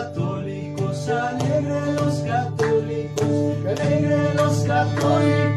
católicos, alegre los católicos, alegre los católicos.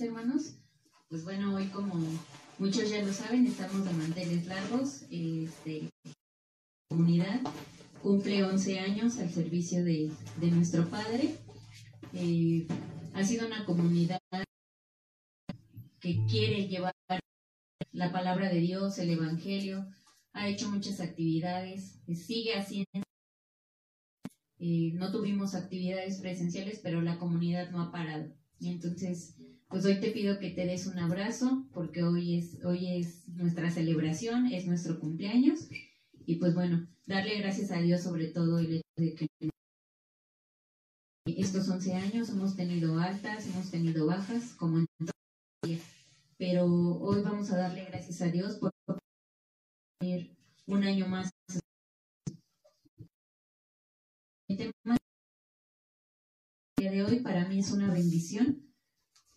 hermanos. Pues bueno, hoy como muchos ya lo saben, estamos de manteles largos. Este, la comunidad cumple 11 años al servicio de, de nuestro Padre. Eh, ha sido una comunidad que quiere llevar la palabra de Dios, el Evangelio, ha hecho muchas actividades, eh, sigue haciendo. Eh, no tuvimos actividades presenciales, pero la comunidad no ha parado. Y entonces, pues hoy te pido que te des un abrazo porque hoy es, hoy es nuestra celebración, es nuestro cumpleaños. Y pues bueno, darle gracias a Dios sobre todo el hecho de que estos 11 años hemos tenido altas, hemos tenido bajas, como en todo pero hoy vamos a darle gracias a Dios por un año más. El tema de hoy para mí es una bendición.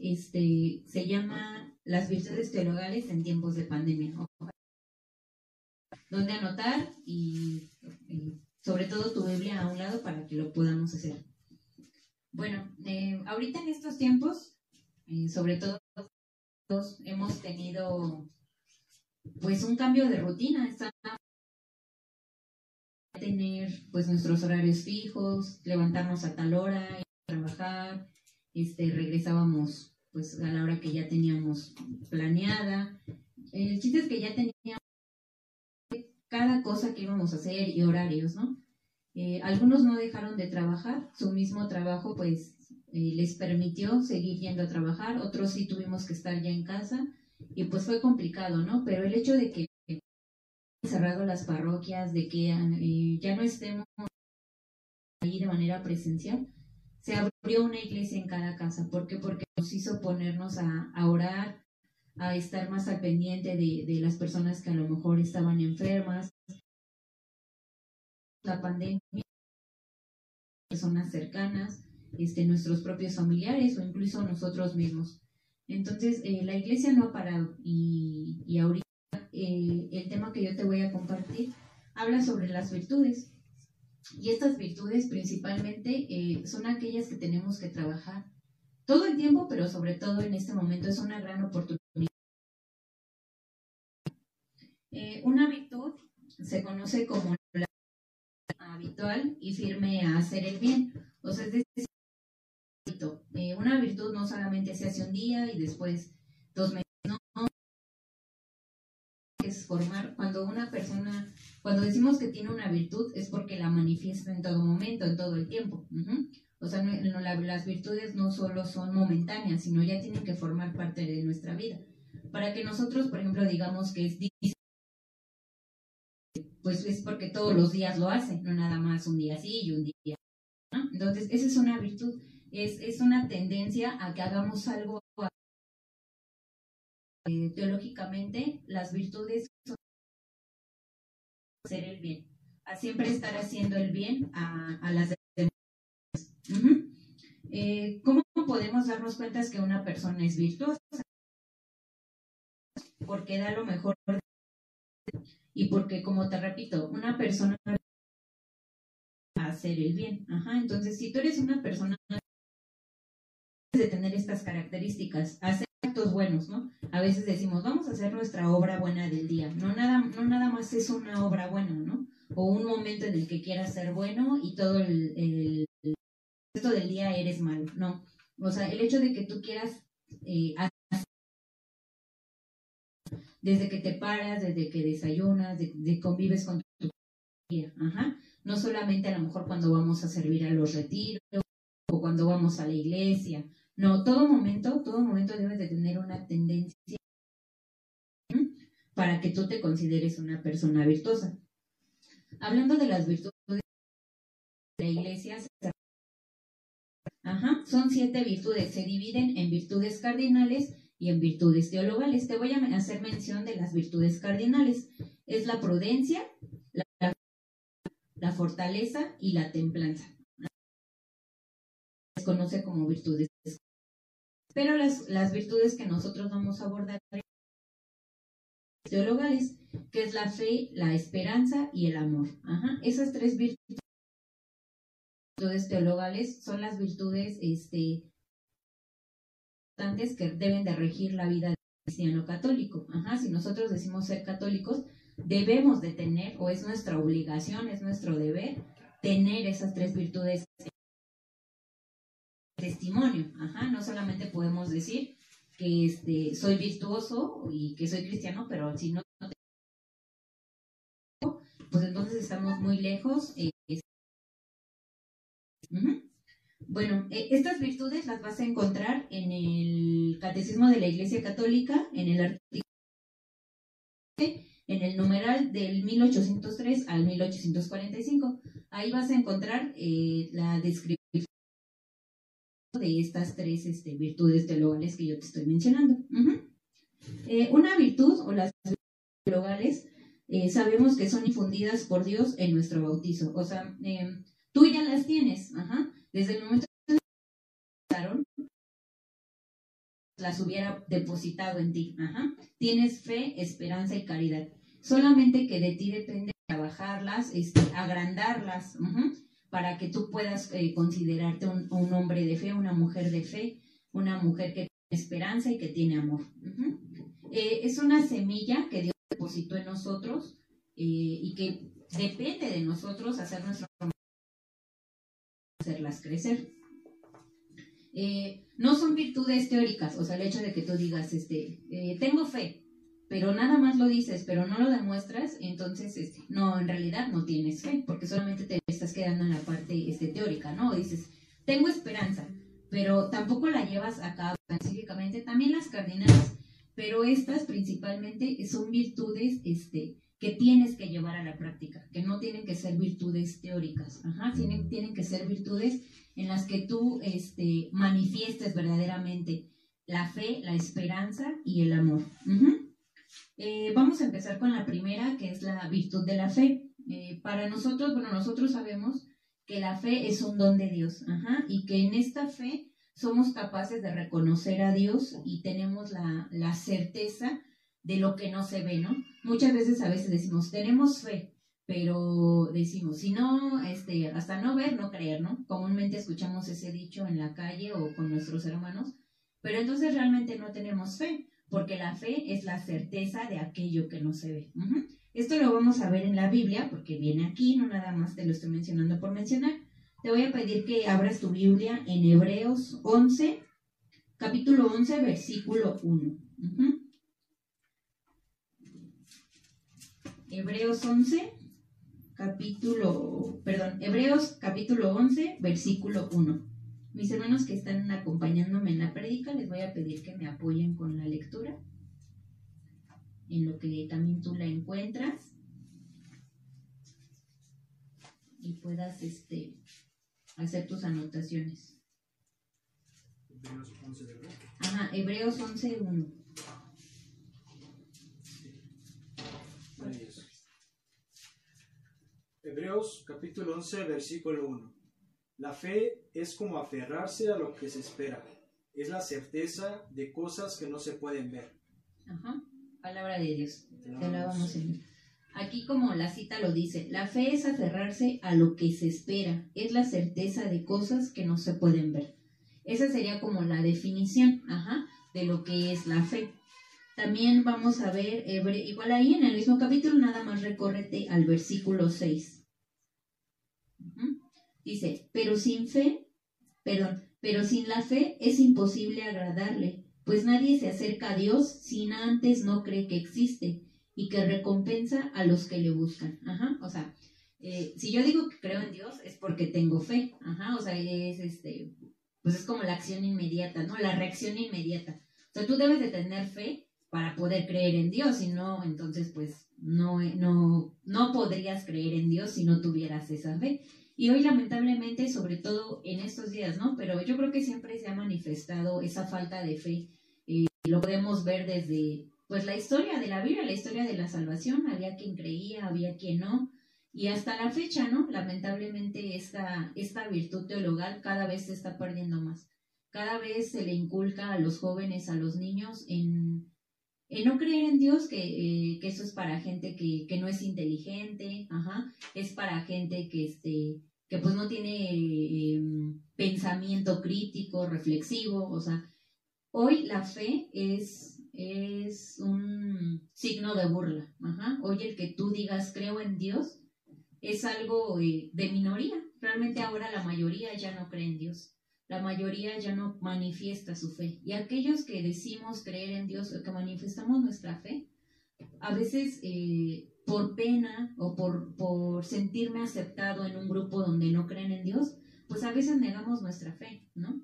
Este se llama Las virtudes teologales en tiempos de pandemia. Donde anotar y, sobre todo tu Biblia a un lado para que lo podamos hacer. Bueno, eh, ahorita en estos tiempos, eh, sobre todo hemos tenido pues un cambio de rutina, tener pues nuestros horarios fijos, levantarnos a tal hora, trabajar, este regresábamos pues a la hora que ya teníamos planeada. El chiste es que ya teníamos cada cosa que íbamos a hacer y horarios, ¿no? Eh, algunos no dejaron de trabajar, su mismo trabajo pues eh, les permitió seguir yendo a trabajar, otros sí tuvimos que estar ya en casa y pues fue complicado, ¿no? Pero el hecho de que cerrado las parroquias, de que eh, ya no estemos ahí de manera presencial, se abrió una iglesia en cada casa. ¿Por qué? Porque nos hizo ponernos a, orar, a estar más al pendiente de, de, las personas que a lo mejor estaban enfermas. La pandemia, personas cercanas, este, nuestros propios familiares o incluso nosotros mismos. Entonces, eh, la iglesia no ha parado y, ahorita eh, el tema que yo te voy a compartir habla sobre las virtudes. Y estas virtudes principalmente eh, son aquellas que tenemos que trabajar todo el tiempo, pero sobre todo en este momento es una gran oportunidad. una virtud se conoce como la habitual y firme a hacer el bien. O sea, es decir, eh, una virtud no solamente se hace un día y después dos meses, no, es formar, cuando una persona, cuando decimos que tiene una virtud es porque la manifiesta en todo momento, en todo el tiempo. O sea, las virtudes no solo son momentáneas, sino ya tienen que formar parte de nuestra vida. Para que nosotros, por ejemplo, digamos que es pues es porque todos los días lo hace, no nada más un día sí y un día. ¿no? Entonces, esa es una virtud es, es una tendencia a que hagamos algo eh, teológicamente, las virtudes son hacer el bien, a siempre estar haciendo el bien a, a las demás. Eh, ¿Cómo podemos darnos cuenta que una persona es virtuosa? Porque da lo mejor y porque, como te repito, una persona hacer el bien. Ajá, entonces, si tú eres una persona de tener estas características, hacer actos buenos, ¿no? A veces decimos, vamos a hacer nuestra obra buena del día. No nada, no nada más es una obra buena, ¿no? O un momento en el que quieras ser bueno y todo el, resto del día eres malo, no. O sea, el hecho de que tú quieras eh, desde que te paras, desde que desayunas, de, de convives con tu familia, ajá. No solamente a lo mejor cuando vamos a servir a los retiros o cuando vamos a la iglesia no, todo momento, todo momento debes de tener una tendencia para que tú te consideres una persona virtuosa. Hablando de las virtudes de la iglesia, Ajá, son siete virtudes, se dividen en virtudes cardinales y en virtudes teologales. Te voy a hacer mención de las virtudes cardinales. Es la prudencia, la, la fortaleza y la templanza. Se conoce como virtudes pero las, las virtudes que nosotros vamos a abordar teologales, que es la fe, la esperanza y el amor. Ajá. Esas tres virtudes teologales son las virtudes este, que deben de regir la vida del cristiano católico. Ajá. Si nosotros decimos ser católicos, debemos de tener, o es nuestra obligación, es nuestro deber, tener esas tres virtudes testimonio. Ajá, no solamente podemos decir que este, soy virtuoso y que soy cristiano, pero si no, pues entonces estamos muy lejos. Eh, bueno, eh, estas virtudes las vas a encontrar en el Catecismo de la Iglesia Católica, en el artículo en el numeral del 1803 al 1845. Ahí vas a encontrar eh, la descripción de estas tres este, virtudes teologales que yo te estoy mencionando. Eh, una virtud o las virtudes teologales eh, sabemos que son infundidas por Dios en nuestro bautizo. O sea, eh, tú ya las tienes, ajá. Desde el momento que las hubiera depositado en ti, ajá. Tienes fe, esperanza y caridad. Solamente que de ti depende trabajarlas, este, agrandarlas, para que tú puedas eh, considerarte un, hombre de fe, una mujer de fe, una mujer que tiene esperanza y que tiene amor. es una semilla que Dios depositó en nosotros eh, y que depende de nosotros hacer nuestro hacerlas crecer. Eh, no son virtudes teóricas, o sea, el hecho de que tú digas, este, eh, tengo fe, pero nada más lo dices, pero no lo demuestras, entonces, este, no, en realidad no tienes fe, porque solamente te estás quedando en la parte este, teórica, ¿no? Dices, tengo esperanza, pero tampoco la llevas a cabo específicamente, también las cardinales, pero estas principalmente son virtudes este, que tienes que llevar a la práctica, que no tienen que ser virtudes teóricas, Ajá, tienen, tienen que ser virtudes en las que tú este, manifiestes verdaderamente la fe, la esperanza y el amor. Eh, vamos a empezar con la primera, que es la virtud de la fe. Eh, para nosotros, bueno, nosotros sabemos que la fe es un don de Dios, Ajá, y que en esta fe somos capaces de reconocer a Dios y tenemos la, la certeza de lo que no se ve, ¿no? Muchas veces a veces decimos, tenemos fe, pero decimos, si no, este, hasta no ver, no creer, ¿no? Comúnmente escuchamos ese dicho en la calle o con nuestros hermanos, pero entonces realmente no tenemos fe, porque la fe es la certeza de aquello que no se ve. Esto lo vamos a ver en la Biblia, porque viene aquí, no nada más te lo estoy mencionando por mencionar. Te voy a pedir que abras tu Biblia en Hebreos 11, capítulo 11, versículo 1. Hebreos 11, capítulo, perdón, Hebreos capítulo 11, versículo 1. Mis hermanos que están acompañándome en la prédica, les voy a pedir que me apoyen con la lectura, en lo que también tú la encuentras y puedas este, hacer tus anotaciones. Hebreos 11, ¿verdad? Ajá, Hebreos 11, 1. Hebreos capítulo 11, versículo 1. La fe es como aferrarse a lo que se espera. Es la certeza de cosas que no se pueden ver. Ajá, palabra de Dios. Te alabamos, Señor. Aquí como la cita lo dice, la fe es aferrarse a lo que se espera, es la certeza de cosas que no se pueden ver. Esa sería como la definición, ajá, de lo que es la fe. También vamos a ver, igual ahí en el mismo capítulo, nada más recórrete al versículo 6. Dice, pero sin fe, perdón, pero sin la fe es imposible agradarle, pues nadie se acerca a Dios sin antes no cree que existe y que recompensa a los que le buscan. Ajá, o sea, eh, si yo digo que creo en Dios es porque tengo fe. Ajá, o sea, es este, pues es como la acción inmediata, ¿no? La reacción inmediata. O sea, tú debes de tener fe para poder creer en Dios, si no, entonces pues no, no, no podrías creer en Dios si no tuvieras esa fe. Y hoy lamentablemente, sobre todo en estos días, ¿no? Pero yo creo que siempre se ha manifestado esa falta de fe. Lo podemos ver desde pues la historia de la Biblia, la historia de la salvación, había quien creía, había quien no, y hasta la fecha, ¿no? Lamentablemente esta, esta virtud teologal cada vez se está perdiendo más. Cada vez se le inculca a los jóvenes, a los niños, en, en no creer en Dios, que, eh, que eso es para gente que, que, no es inteligente, ajá, es para gente que, este, que pues no tiene em, pensamiento crítico, reflexivo, o sea, hoy la fe es es un signo de burla. Ajá. Hoy el que tú digas creo en Dios es algo eh, de minoría. Realmente ahora la mayoría ya no cree en Dios. La mayoría ya no manifiesta su fe. Y aquellos que decimos creer en Dios, que manifestamos nuestra fe, a veces eh, por pena o por, por sentirme aceptado en un grupo donde no creen en Dios, pues a veces negamos nuestra fe, ¿no?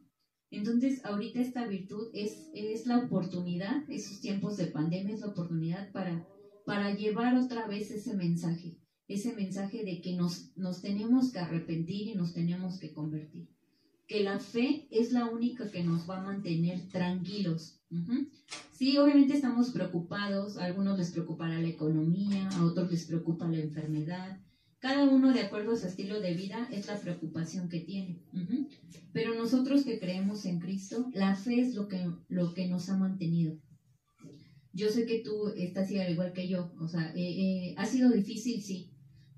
Entonces, ahorita esta virtud es, es la oportunidad, esos tiempos de pandemia es la oportunidad para, para llevar otra vez ese mensaje, ese mensaje de que nos, nos tenemos que arrepentir y nos tenemos que convertir. Que la fe es la única que nos va a mantener tranquilos, Sí, obviamente estamos preocupados, a algunos les preocupará la economía, a otros les preocupa la enfermedad. Cada uno, de acuerdo a su estilo de vida, es la preocupación que tiene. Pero nosotros que creemos en Cristo, la fe es lo que, lo que nos ha mantenido. Yo sé que tú estás al igual que yo, o sea, eh, eh, ha sido difícil, sí,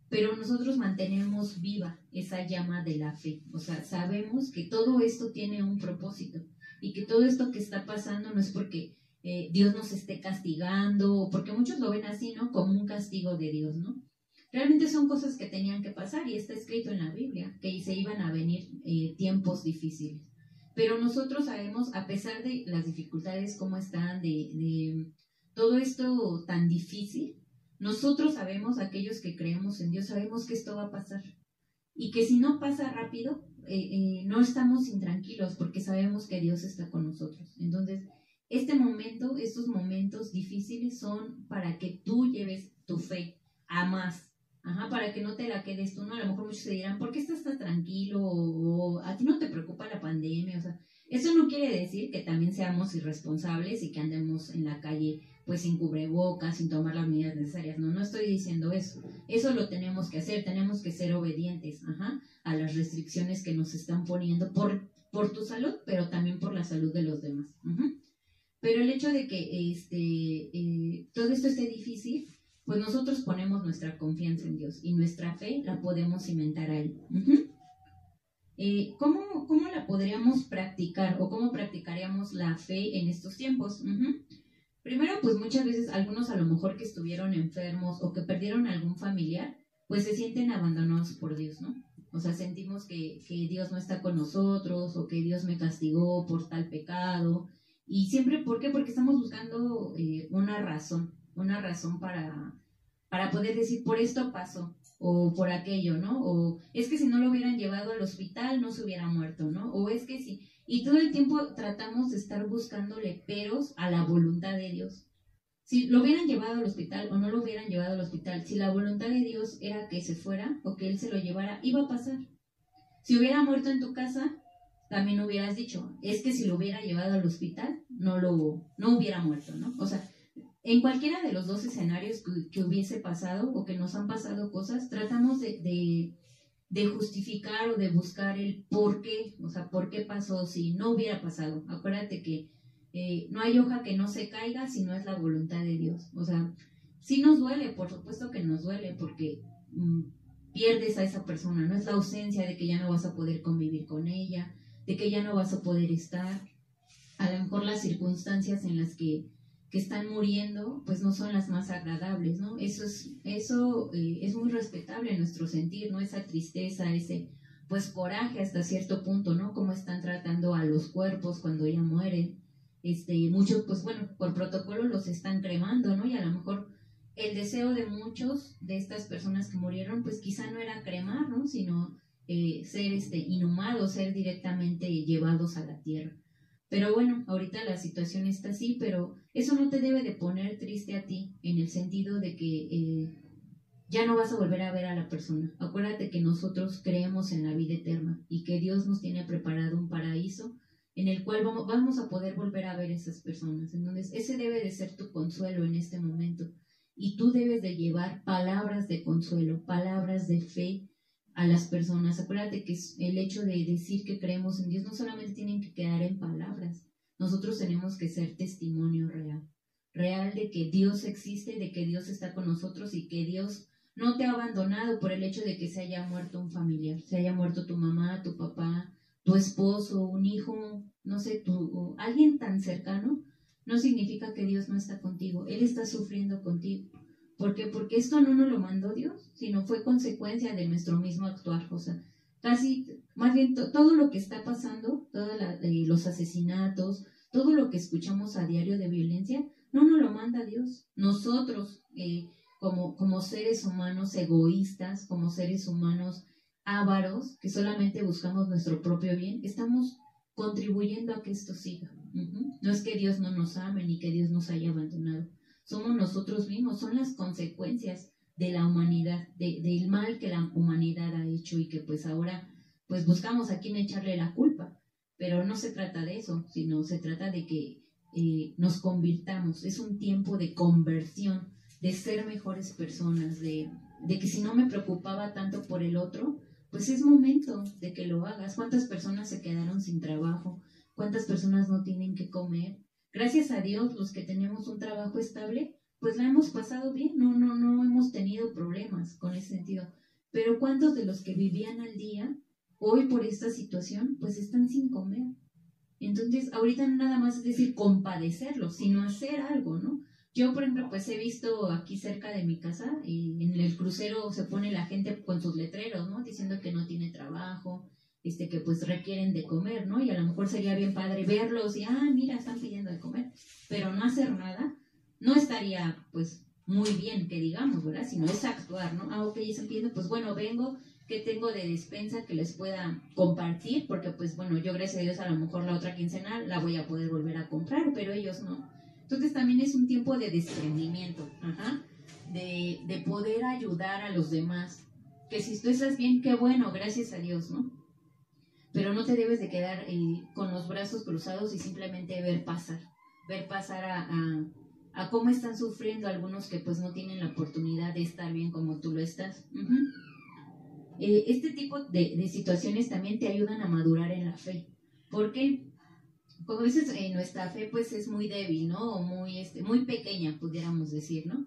pero nosotros mantenemos viva esa llama de la fe. O sea, sabemos que todo esto tiene un propósito y que todo esto que está pasando no es porque eh, Dios nos esté castigando, porque muchos lo ven así, ¿no? Como un castigo de Dios, ¿no? Realmente son cosas que tenían que pasar y está escrito en la Biblia, que se iban a venir eh, tiempos difíciles. Pero nosotros sabemos, a pesar de las dificultades, cómo están, de, de todo esto tan difícil, nosotros sabemos, aquellos que creemos en Dios, sabemos que esto va a pasar. Y que si no pasa rápido, eh, eh, no estamos intranquilos porque sabemos que Dios está con nosotros. Entonces, este momento, estos momentos difíciles son para que tú lleves tu fe a más. Ajá, para que no te la quedes tú, ¿no? A lo mejor muchos se dirán, ¿por qué estás tan tranquilo? O, a ti no te preocupa la pandemia, o sea, eso no quiere decir que también seamos irresponsables y que andemos en la calle pues sin cubrebocas, sin tomar las medidas necesarias. No, no estoy diciendo eso. Eso lo tenemos que hacer, tenemos que ser obedientes ajá, a las restricciones que nos están poniendo por, por tu salud, pero también por la salud de los demás. Pero el hecho de que este, eh, todo esto esté difícil, pues nosotros ponemos nuestra confianza en Dios y nuestra fe la podemos cimentar ahí. Eh, ¿cómo, ¿cómo, la podríamos practicar o cómo practicaríamos la fe en estos tiempos? Primero, pues muchas veces algunos a lo mejor que estuvieron enfermos o que perdieron algún familiar, pues se sienten abandonados por Dios, ¿no? O sea, sentimos que, Dios no está con nosotros o que Dios me castigó por tal pecado. Y siempre, ¿por qué? Porque estamos buscando eh, una razón, una razón para, para poder decir, por esto pasó o por aquello, ¿no? O es que si no lo hubieran llevado al hospital no se hubiera muerto, ¿no? O es que si y todo el tiempo tratamos de estar buscándole peros a la voluntad de Dios. Si lo hubieran llevado al hospital o no lo hubieran llevado al hospital, si la voluntad de Dios era que se fuera o que Él se lo llevara, iba a pasar. Si hubiera muerto en tu casa, también hubieras dicho, es que si lo hubiera llevado al hospital, no lo, no hubiera muerto, ¿no? O sea, en cualquiera de los dos escenarios que, hubiese pasado o que nos han pasado cosas, tratamos de, justificar o de buscar el por qué, o sea, por qué pasó si no hubiera pasado. Acuérdate que eh, no hay hoja que no se caiga si no es la voluntad de Dios. O sea, sí nos duele, por supuesto que nos duele, porque mm, pierdes a esa persona, no es la ausencia de que ya no vas a poder convivir con ella, de que ya no vas a poder estar. A lo mejor las circunstancias en las que que están muriendo, pues no son las más agradables, ¿no? Eso es, eso eh, es muy respetable en nuestro sentir, ¿no? Esa tristeza, ese, pues coraje hasta cierto punto, ¿no? Cómo están tratando a los cuerpos cuando ya mueren. Este, muchos, pues bueno, por protocolo los están cremando, ¿no? Y a lo mejor el deseo de muchos de estas personas que murieron, pues quizá no era cremar, ¿no? Sino eh, ser este, inhumados, ser directamente llevados a la tierra. Pero bueno, ahorita la situación está así, pero eso no te debe de poner triste a ti en el sentido de que eh, ya no vas a volver a ver a la persona. Acuérdate que nosotros creemos en la vida eterna y que Dios nos tiene preparado un paraíso en el cual vamos, vamos a poder volver a ver a esas personas. Entonces, ese debe de ser tu consuelo en este momento. Y tú debes de llevar palabras de consuelo, palabras de fe, a las personas. Acuérdate que el hecho de decir que creemos en Dios no solamente tienen que quedar en palabras, nosotros tenemos que ser testimonio real, real de que Dios existe, de que Dios está con nosotros y que Dios no te ha abandonado por el hecho de que se haya muerto un familiar, se haya muerto tu mamá, tu papá, tu esposo, un hijo, no sé, tu, alguien tan cercano, no significa que Dios no está contigo, Él está sufriendo contigo. ¿Por qué? Porque esto no nos lo mandó Dios, sino fue consecuencia de nuestro mismo actuar. O sea, casi, más bien todo lo que está pasando, todos los asesinatos, todo lo que escuchamos a diario de violencia, no nos lo manda Dios. Nosotros, eh, como, como seres humanos egoístas, como seres humanos ávaros, que solamente buscamos nuestro propio bien, estamos contribuyendo a que esto siga. No es que Dios no nos ame ni que Dios nos haya abandonado somos nosotros mismos, son las consecuencias de la humanidad, del mal que la humanidad ha hecho y que pues ahora pues buscamos a quién echarle la culpa. Pero no se trata de eso, sino se trata de que eh, nos convirtamos. Es un tiempo de conversión, de ser mejores personas, de, de que si no me preocupaba tanto por el otro, pues es momento de que lo hagas. ¿Cuántas personas se quedaron sin trabajo? ¿Cuántas personas no tienen que comer? Gracias a Dios, los que tenemos un trabajo estable, pues la hemos pasado bien, no, no, no hemos tenido problemas con ese sentido. Pero ¿cuántos de los que vivían al día, hoy por esta situación, pues están sin comer? Entonces, ahorita no nada más es decir compadecerlos, sino hacer algo, ¿no? Yo, por ejemplo, pues he visto aquí cerca de mi casa, y en el crucero se pone la gente con sus letreros, ¿no? Diciendo que no tiene trabajo, este, que pues requieren de comer, ¿no? Y a lo mejor sería bien padre verlos y, ah, mira, están pidiendo de comer, pero no hacer nada, no estaría, pues, muy bien que digamos, ¿verdad? Sino es actuar, ¿no? Ah, ok, están pidiendo, pues bueno, vengo, que tengo de despensa que les pueda compartir, porque pues bueno, yo gracias a Dios a lo mejor la otra quincena la voy a poder volver a comprar, pero ellos no. Entonces también es un tiempo de desprendimiento, ajá, de, de poder ayudar a los demás. Que si tú estás bien, qué bueno, gracias a Dios, ¿no? Pero no te debes de quedar eh, con los brazos cruzados y simplemente ver pasar, ver pasar a, a, a, cómo están sufriendo algunos que pues no tienen la oportunidad de estar bien como tú lo estás. eh, este tipo de, de, situaciones también te ayudan a madurar en la fe. ¿Por qué? como dices, eh, nuestra fe pues es muy débil, ¿no? O muy, este, muy pequeña, pudiéramos decir, ¿no?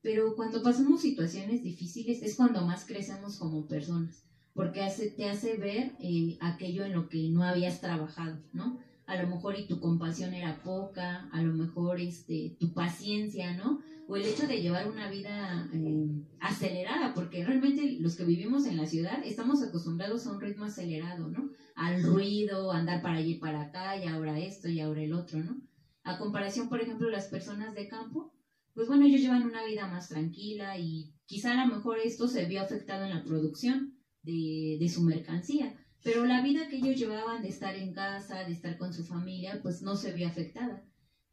Pero cuando pasamos situaciones difíciles es cuando más crecemos como personas, porque te hace ver eh, aquello en lo que no habías trabajado, ¿no? A lo mejor y tu compasión era poca, a lo mejor este, tu paciencia, ¿no? O el hecho de llevar una vida eh, acelerada, porque realmente los que vivimos en la ciudad estamos acostumbrados a un ritmo acelerado, ¿no? al ruido, andar para allí y para acá, y ahora esto y ahora el otro, ¿no? A comparación, por ejemplo, las personas de campo, pues bueno, ellos llevan una vida más tranquila y quizá a lo mejor esto se vio afectado en la producción de, de su mercancía, pero la vida que ellos llevaban de estar en casa, de estar con su familia, pues no se vio afectada.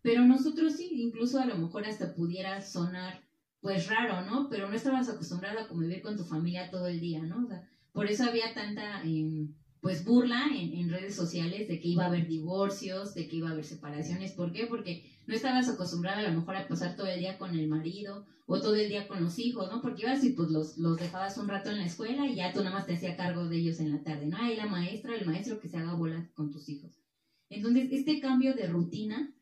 Pero nosotros sí, incluso a lo mejor hasta pudiera sonar pues raro, ¿no? Pero no estabas acostumbrado a convivir con tu familia todo el día, ¿no? Por eso había tanta... Eh, pues burla en, redes sociales de que iba a haber divorcios, de que iba a haber separaciones. ¿Por qué? Porque no estabas acostumbrada a lo mejor a pasar todo el día con el marido o todo el día con los hijos, ¿no? Porque ibas y pues los, los dejabas un rato en la escuela y ya tú nada más te hacías cargo de ellos en la tarde, ¿no? Ahí la maestra, el maestro que se haga bola con tus hijos. Entonces, este cambio de rutina,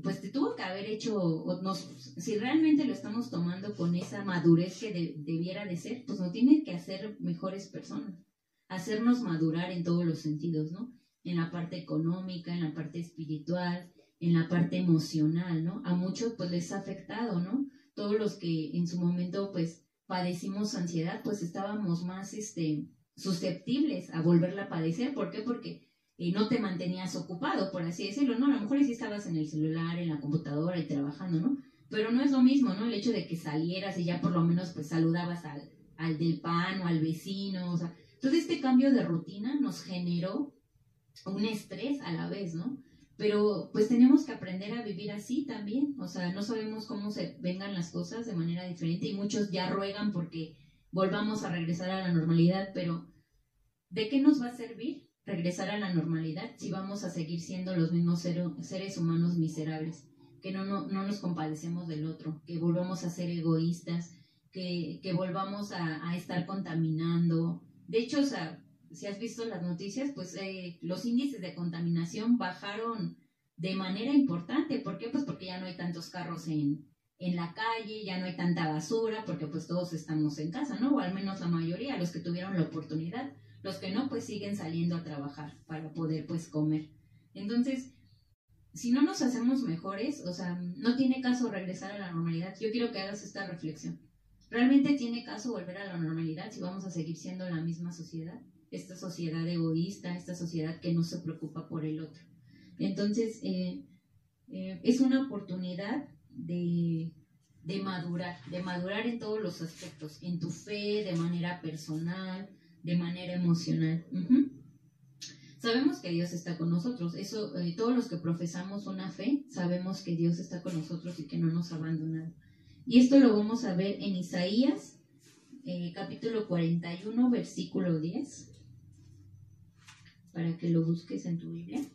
pues te tuvo que haber hecho, o nos, si realmente lo estamos tomando con esa madurez que debiera de ser, pues nos tiene que hacer mejores personas hacernos madurar en todos los sentidos, ¿no? En la parte económica, en la parte espiritual, en la parte emocional, ¿no? A muchos pues les ha afectado, ¿no? Todos los que en su momento pues padecimos ansiedad, pues estábamos más este, susceptibles a volverla a padecer. ¿Por qué? Porque eh, no te mantenías ocupado, por así decirlo, ¿no? A lo mejor sí estabas en el celular, en la computadora y trabajando, ¿no? Pero no es lo mismo, ¿no? El hecho de que salieras y ya por lo menos pues saludabas al, al del pan o al vecino, o sea, entonces este cambio de rutina nos generó un estrés a la vez, ¿no? Pero pues tenemos que aprender a vivir así también, o sea, no sabemos cómo se vengan las cosas de manera diferente y muchos ya ruegan porque volvamos a regresar a la normalidad, pero ¿de qué nos va a servir regresar a la normalidad si vamos a seguir siendo los mismos seres humanos miserables? Que no, no, no, nos compadecemos del otro, que volvamos a ser egoístas, que, que volvamos a, a estar contaminando, de hecho, o sea, si has visto las noticias, pues eh, los índices de contaminación bajaron de manera importante. ¿Por qué? Pues porque ya no hay tantos carros en, en la calle, ya no hay tanta basura, porque pues todos estamos en casa, ¿no? O al menos la mayoría, los que tuvieron la oportunidad. Los que no, pues siguen saliendo a trabajar para poder pues comer. Entonces, si no nos hacemos mejores, o sea, no tiene caso regresar a la normalidad. Yo quiero que hagas esta reflexión. ¿Realmente tiene caso volver a la normalidad si vamos a seguir siendo la misma sociedad? Esta sociedad egoísta, esta sociedad que no se preocupa por el otro. Entonces, eh, eh, es una oportunidad de, de madurar, de madurar en todos los aspectos, en tu fe, de manera personal, de manera emocional. Sabemos que Dios está con nosotros. Eso, eh, todos los que profesamos una fe, sabemos que Dios está con nosotros y que no nos ha abandonado. Y esto lo vamos a ver en Isaías, eh, capítulo 41, versículo 10, para que lo busques en tu Biblia.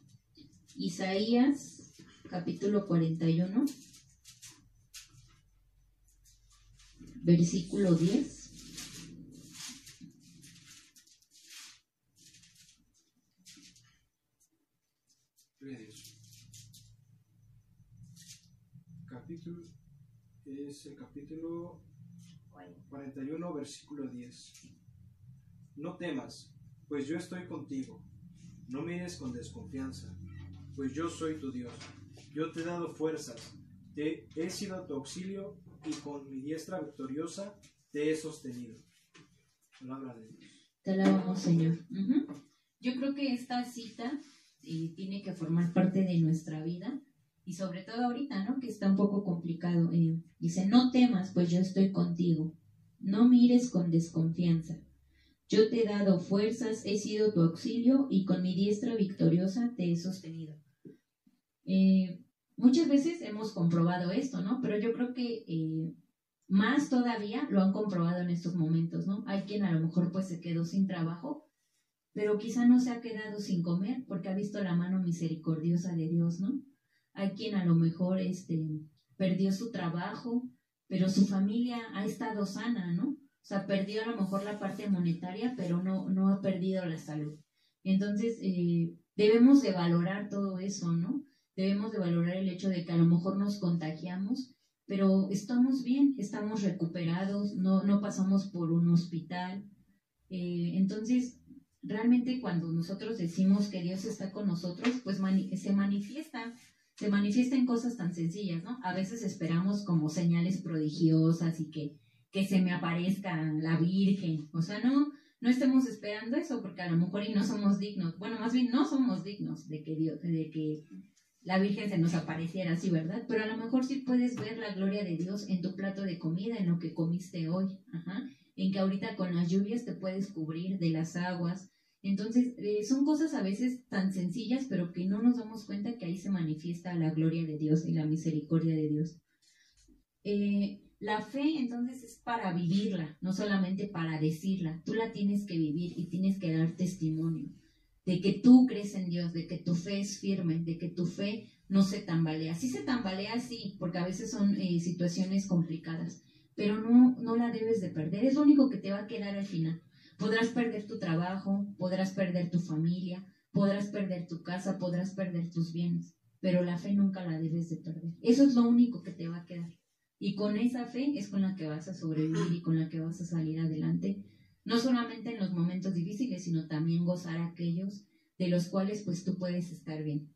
Isaías, capítulo 41, versículo 10. Capítulo es el capítulo 41, versículo 10. No temas, pues yo estoy contigo. No mires con desconfianza, pues yo soy tu Dios. Yo te he dado fuerzas, te he sido tu auxilio y con mi diestra victoriosa te he sostenido. Palabra de Dios. Te alabamos, Señor. Yo creo que esta cita eh, tiene que formar parte de nuestra vida y sobre todo ahorita, ¿no? Que está un poco complicado. Eh, dice, no temas, pues yo estoy contigo. No mires con desconfianza. Yo te he dado fuerzas, he sido tu auxilio y con mi diestra victoriosa te he sostenido. Eh, muchas veces hemos comprobado esto, ¿no? Pero yo creo que eh, más todavía lo han comprobado en estos momentos, ¿no? Hay quien a lo mejor pues se quedó sin trabajo, pero quizá no se ha quedado sin comer porque ha visto la mano misericordiosa de Dios, ¿no? Hay quien a lo mejor este, perdió su trabajo, pero su familia ha estado sana, ¿no? O sea, perdió a lo mejor la parte monetaria, pero no, no ha perdido la salud. Entonces, eh, debemos de valorar todo eso, ¿no? Debemos de valorar el hecho de que a lo mejor nos contagiamos, pero estamos bien, estamos recuperados, no, no pasamos por un hospital. Eh, entonces, realmente cuando nosotros decimos que Dios está con nosotros, pues se manifiesta se manifiesta en cosas tan sencillas, ¿no? A veces esperamos como señales prodigiosas y que, que se me aparezca la Virgen. O sea, no, no estemos esperando eso porque a lo mejor y no somos dignos. Bueno, más bien no somos dignos de que Dios, de que la Virgen se nos apareciera así, ¿verdad? Pero a lo mejor sí puedes ver la gloria de Dios en tu plato de comida, en lo que comiste hoy, ajá, en que ahorita con las lluvias te puedes cubrir de las aguas, entonces, eh, son cosas a veces tan sencillas, pero que no nos damos cuenta que ahí se manifiesta la gloria de Dios y la misericordia de Dios. Eh, la fe entonces es para vivirla, no solamente para decirla. Tú la tienes que vivir y tienes que dar testimonio de que tú crees en Dios, de que tu fe es firme, de que tu fe no se tambalea. Sí se tambalea, sí, porque a veces son eh, situaciones complicadas, pero no, no la debes de perder. Es lo único que te va a quedar al final. Podrás perder tu trabajo, podrás perder tu familia, podrás perder tu casa, podrás perder tus bienes, pero la fe nunca la debes de perder. Eso es lo único que te va a quedar. Y con esa fe es con la que vas a sobrevivir y con la que vas a salir adelante, no solamente en los momentos difíciles, sino también gozar aquellos de los cuales pues tú puedes estar bien.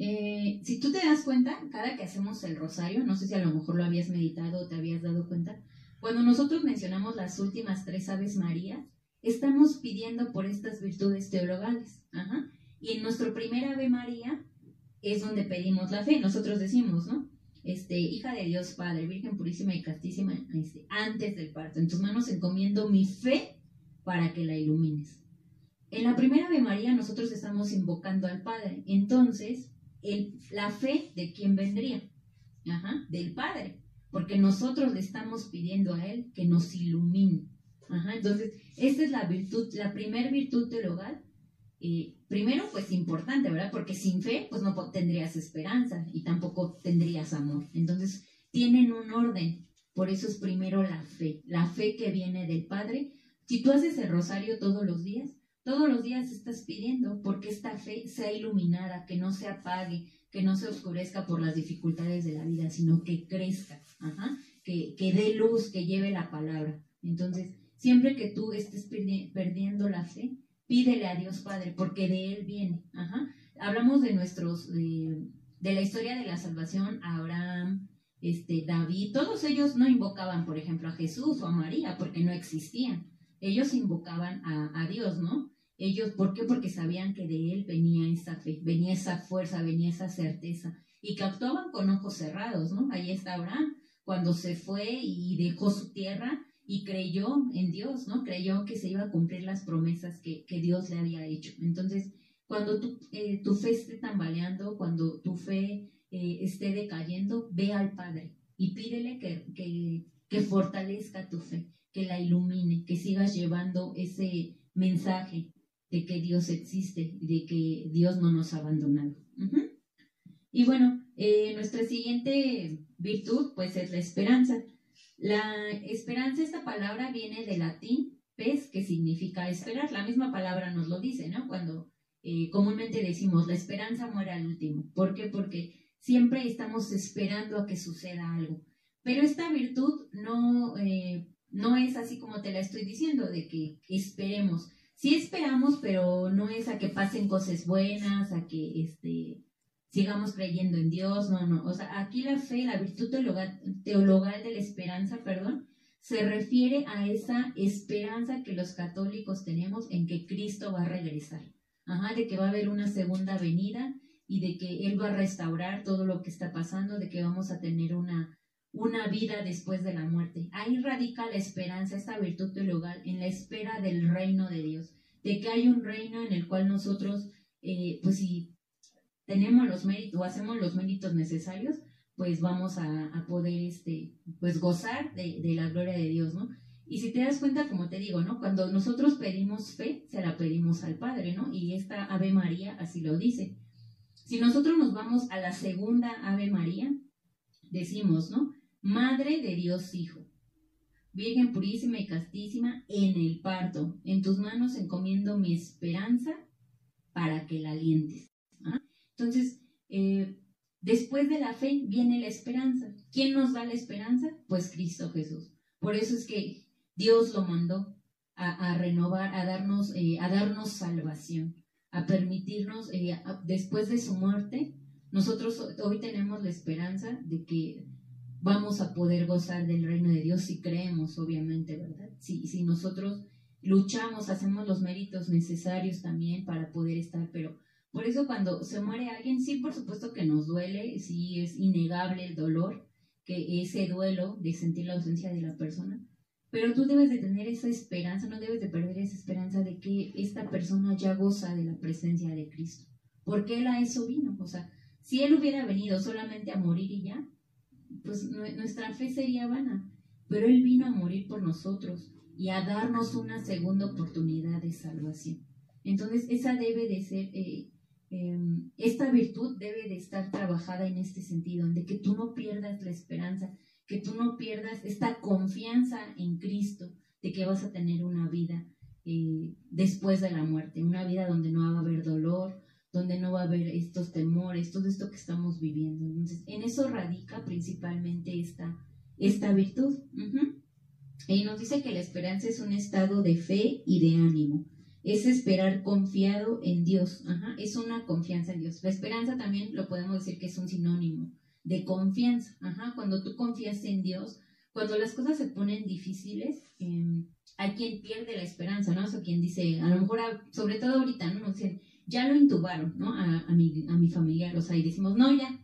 Eh, si tú te das cuenta, cada que hacemos el rosario, no sé si a lo mejor lo habías meditado o te habías dado cuenta, cuando nosotros mencionamos las últimas tres Aves María, estamos pidiendo por estas virtudes teologales. Y en nuestro primer Ave María es donde pedimos la fe. Nosotros decimos, ¿no? Este, hija de Dios Padre, Virgen purísima y castísima, este, antes del parto. En tus manos encomiendo mi fe para que la ilumines. En la primera Ave María nosotros estamos invocando al Padre. Entonces, el, la fe de quién vendría? Ajá, del Padre porque nosotros le estamos pidiendo a Él que nos ilumine. entonces, esta es la virtud, la primer virtud teologal. Eh, primero, pues importante, ¿verdad? Porque sin fe, pues no tendrías esperanza y tampoco tendrías amor. Entonces, tienen un orden. Por eso es primero la fe, la fe que viene del Padre. Si tú haces el rosario todos los días, todos los días estás pidiendo porque esta fe sea iluminada, que no se apague, que no se oscurezca por las dificultades de la vida, sino que crezca, que, que dé luz, que lleve la palabra. Entonces, siempre que tú estés perdiendo la fe, pídele a Dios Padre, porque de Él viene. Hablamos de nuestros, de, la historia de la salvación, Abraham, este, David, todos ellos no invocaban, por ejemplo, a Jesús o a María, porque no existían. Ellos invocaban a, a Dios, ¿no? Ellos, ¿por qué? Porque sabían que de él venía esa fe, venía esa fuerza, venía esa certeza y que actuaban con ojos cerrados, ¿no? Ahí está Abraham, cuando se fue y dejó su tierra y creyó en Dios, ¿no? Creyó que se iba a cumplir las promesas que, Dios le había hecho. Entonces, cuando tu, eh, tu fe esté tambaleando, cuando tu fe eh, esté decayendo, ve al Padre y pídele que, que, que fortalezca tu fe, que la ilumine, que sigas llevando ese mensaje de que Dios existe de que Dios no nos ha abandonado. Y bueno, eh, nuestra siguiente virtud pues es la esperanza. La esperanza, esta palabra viene del latín pes, que significa esperar. La misma palabra nos lo dice, ¿no? Cuando eh, comúnmente decimos la esperanza muere al último. ¿Por qué? Porque siempre estamos esperando a que suceda algo. Pero esta virtud no, eh, no es así como te la estoy diciendo, de que esperemos. Sí esperamos, pero no es a que pasen cosas buenas, a que este, sigamos creyendo en Dios, no, no. O sea, aquí la fe, la virtud teologal, de la esperanza, perdón, se refiere a esa esperanza que los católicos tenemos en que Cristo va a regresar. Ajá, de que va a haber una segunda venida y de que Él va a restaurar todo lo que está pasando, de que vamos a tener una, una vida después de la muerte. Ahí radica la esperanza, esta virtud teologal, en la espera del reino de Dios, de que hay un reino en el cual nosotros, eh, pues si tenemos los méritos o hacemos los méritos necesarios, pues vamos a, poder, este, pues gozar de, la gloria de Dios, ¿no? Y si te das cuenta, como te digo, ¿no? Cuando nosotros pedimos fe, se la pedimos al Padre, ¿no? Y esta Ave María así lo dice. Si nosotros nos vamos a la segunda Ave María, decimos, ¿no? Madre de Dios Hijo, Virgen purísima y castísima, en el parto, en tus manos encomiendo mi esperanza para que la alientes. Entonces, eh, después de la fe viene la esperanza. ¿Quién nos da la esperanza? Pues Cristo Jesús. Por eso es que Dios lo mandó a, renovar, a darnos, eh, a darnos salvación, a permitirnos, eh, después de su muerte, nosotros hoy tenemos la esperanza de que vamos a poder gozar del reino de Dios si creemos, obviamente, ¿verdad? Si, si nosotros luchamos, hacemos los méritos necesarios también para poder estar, pero por eso cuando se muere alguien, sí, por supuesto que nos duele, sí es innegable el dolor, que ese duelo de sentir la ausencia de la persona, pero tú debes de tener esa esperanza, no debes de perder esa esperanza de que esta persona ya goza de la presencia de Cristo. Porque Él a eso vino. O sea, si Él hubiera venido solamente a morir y ya, pues nuestra fe sería vana. Pero Él vino a morir por nosotros y a darnos una segunda oportunidad de salvación. Entonces, esa debe de ser, eh, em, esta virtud debe de estar trabajada en este sentido, de que tú no pierdas la esperanza, que tú no pierdas esta confianza en Cristo de que vas a tener una vida eh, después de la muerte, una vida donde no va a haber dolor, donde no va a haber estos temores, todo esto que estamos viviendo. Entonces, en eso radica principalmente esta, esta virtud. Y nos dice que la esperanza es un estado de fe y de ánimo. Es esperar confiado en Dios. Es una confianza en Dios. La esperanza también lo podemos decir que es un sinónimo de confianza. Ajá, cuando tú confías en Dios, cuando las cosas se ponen difíciles, em, hay quien pierde la esperanza, ¿no? O quien dice, a lo mejor, sobre todo ahorita, ¿no? dicen, ya lo intubaron, ¿no? A, a, mi, a mi familiar, o sea, y decimos, no, ya,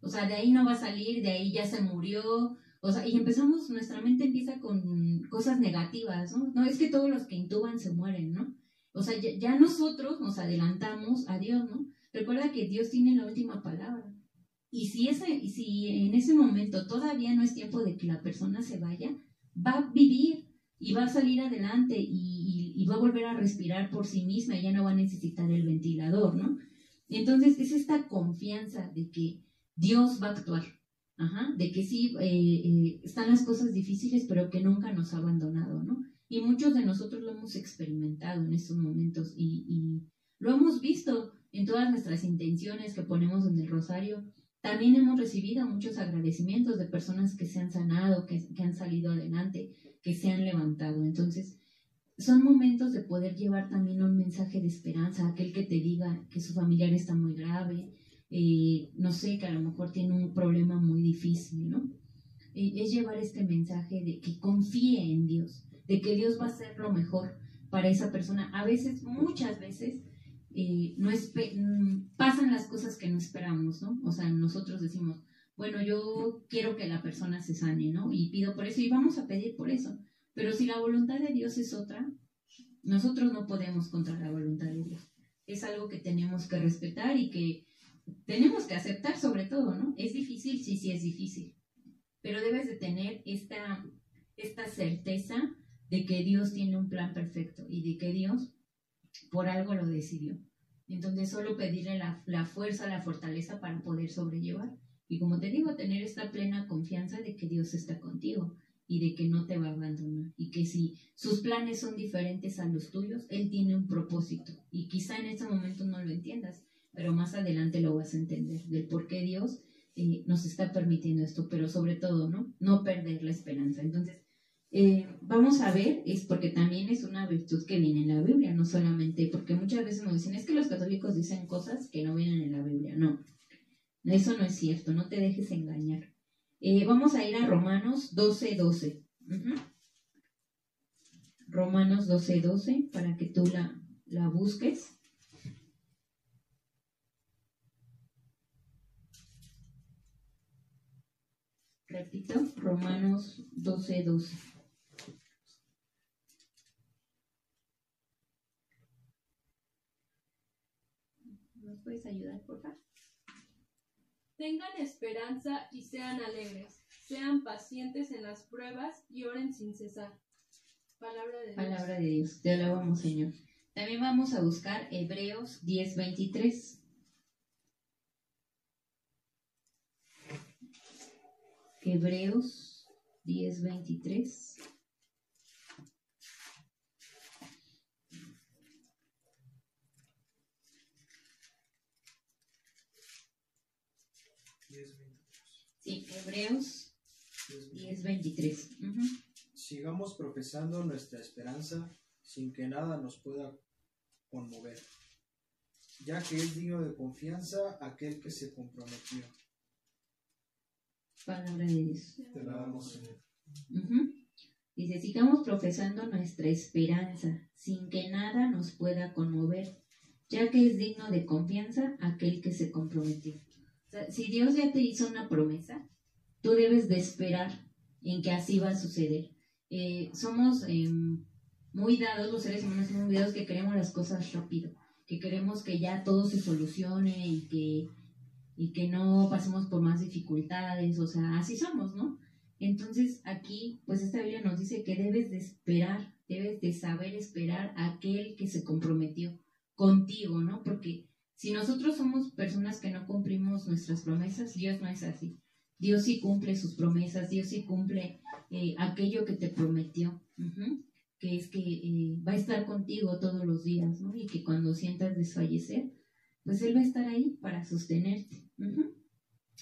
o sea, de ahí no va a salir, de ahí ya se murió, o sea, y empezamos, nuestra mente empieza con cosas negativas, ¿no? No, es que todos los que intuban se mueren, ¿no? O sea, ya, nosotros nos adelantamos a Dios, ¿no? Recuerda que Dios tiene la última palabra. Y si, ese, si en ese momento todavía no es tiempo de que la persona se vaya, va a vivir y va a salir adelante y, va a volver a respirar por sí misma, ya no va a necesitar el ventilador, ¿no? Entonces es esta confianza de que Dios va a actuar, de que sí, eh, eh, están las cosas difíciles, pero que nunca nos ha abandonado, ¿no? Y muchos de nosotros lo hemos experimentado en estos momentos y, y lo hemos visto en todas nuestras intenciones que ponemos en el rosario, también hemos recibido muchos agradecimientos de personas que se han sanado, que, han salido adelante, que se han levantado. Entonces, son momentos de poder llevar también un mensaje de esperanza, aquel que te diga que su familiar está muy grave, eh, no sé, que a lo mejor tiene un problema muy difícil, ¿no? Eh, es llevar este mensaje de que confíe en Dios, de que Dios va a hacer lo mejor para esa persona. A veces, muchas veces, eh, no mm, pasan las cosas que no esperamos, ¿no? O sea, nosotros decimos, bueno, yo quiero que la persona se sane, ¿no? Y pido por eso y vamos a pedir por eso. Pero si la voluntad de Dios es otra, nosotros no podemos contra la voluntad de Dios. Es algo que tenemos que respetar y que tenemos que aceptar sobre todo, ¿no? Es difícil, sí, sí es difícil. Pero debes de tener esta, esta certeza de que Dios tiene un plan perfecto y de que Dios por algo lo decidió. Entonces solo pedirle la, la fuerza, la fortaleza para poder sobrellevar. Y como te digo, tener esta plena confianza de que Dios está contigo y de que no te va a abandonar. Y que si sus planes son diferentes a los tuyos, Él tiene un propósito. Y quizá en este momento no lo entiendas, pero más adelante lo vas a entender del por qué Dios eh, nos está permitiendo esto, pero sobre todo, ¿no? No perder la esperanza. Entonces, eh, vamos a ver, es porque también es una virtud que viene en la Biblia, no solamente, porque muchas veces nos dicen, es que los católicos dicen cosas que no vienen en la Biblia, no, eso no es cierto, no te dejes engañar. Eh, vamos a ir a Romanos 12, 12. Romanos 12, 12, para que tú la, la busques. Repito, Romanos 12, 12. ¿Nos puedes ayudar, por favor? Tengan esperanza y sean alegres. Sean pacientes en las pruebas y oren sin cesar. Palabra de. Palabra de Dios. Te alabamos, Señor. También vamos a buscar Hebreos 10:23. Hebreos 10:23. Sí, Hebreos 10:23. Ujú. Sigamos profesando nuestra esperanza sin que nada nos pueda conmover, ya que es digno de confianza aquel que se comprometió. Palabra de Dios. Te la damos, Señor. Dice, sigamos profesando nuestra esperanza, sin que nada nos pueda conmover, ya que es digno de confianza aquel que se comprometió. Si Dios ya te hizo una promesa, tú debes de esperar en que así va a suceder. Eh, somos em, muy dados, los seres humanos somos dados que queremos las cosas rápido, que queremos que ya todo se solucione y que, y que no pasemos por más dificultades, o sea, así somos, ¿no? Entonces aquí, pues esta Biblia nos dice que debes de esperar, debes de saber esperar a aquel que se comprometió contigo, ¿no? Porque si nosotros somos personas que no cumplimos nuestras promesas, Dios no es así. Dios sí cumple sus promesas, Dios sí cumple eh, aquello que te prometió, que es que eh, va a estar contigo todos los días, ¿no? Y que cuando sientas desfallecer, pues Él va a estar ahí para sostenerte.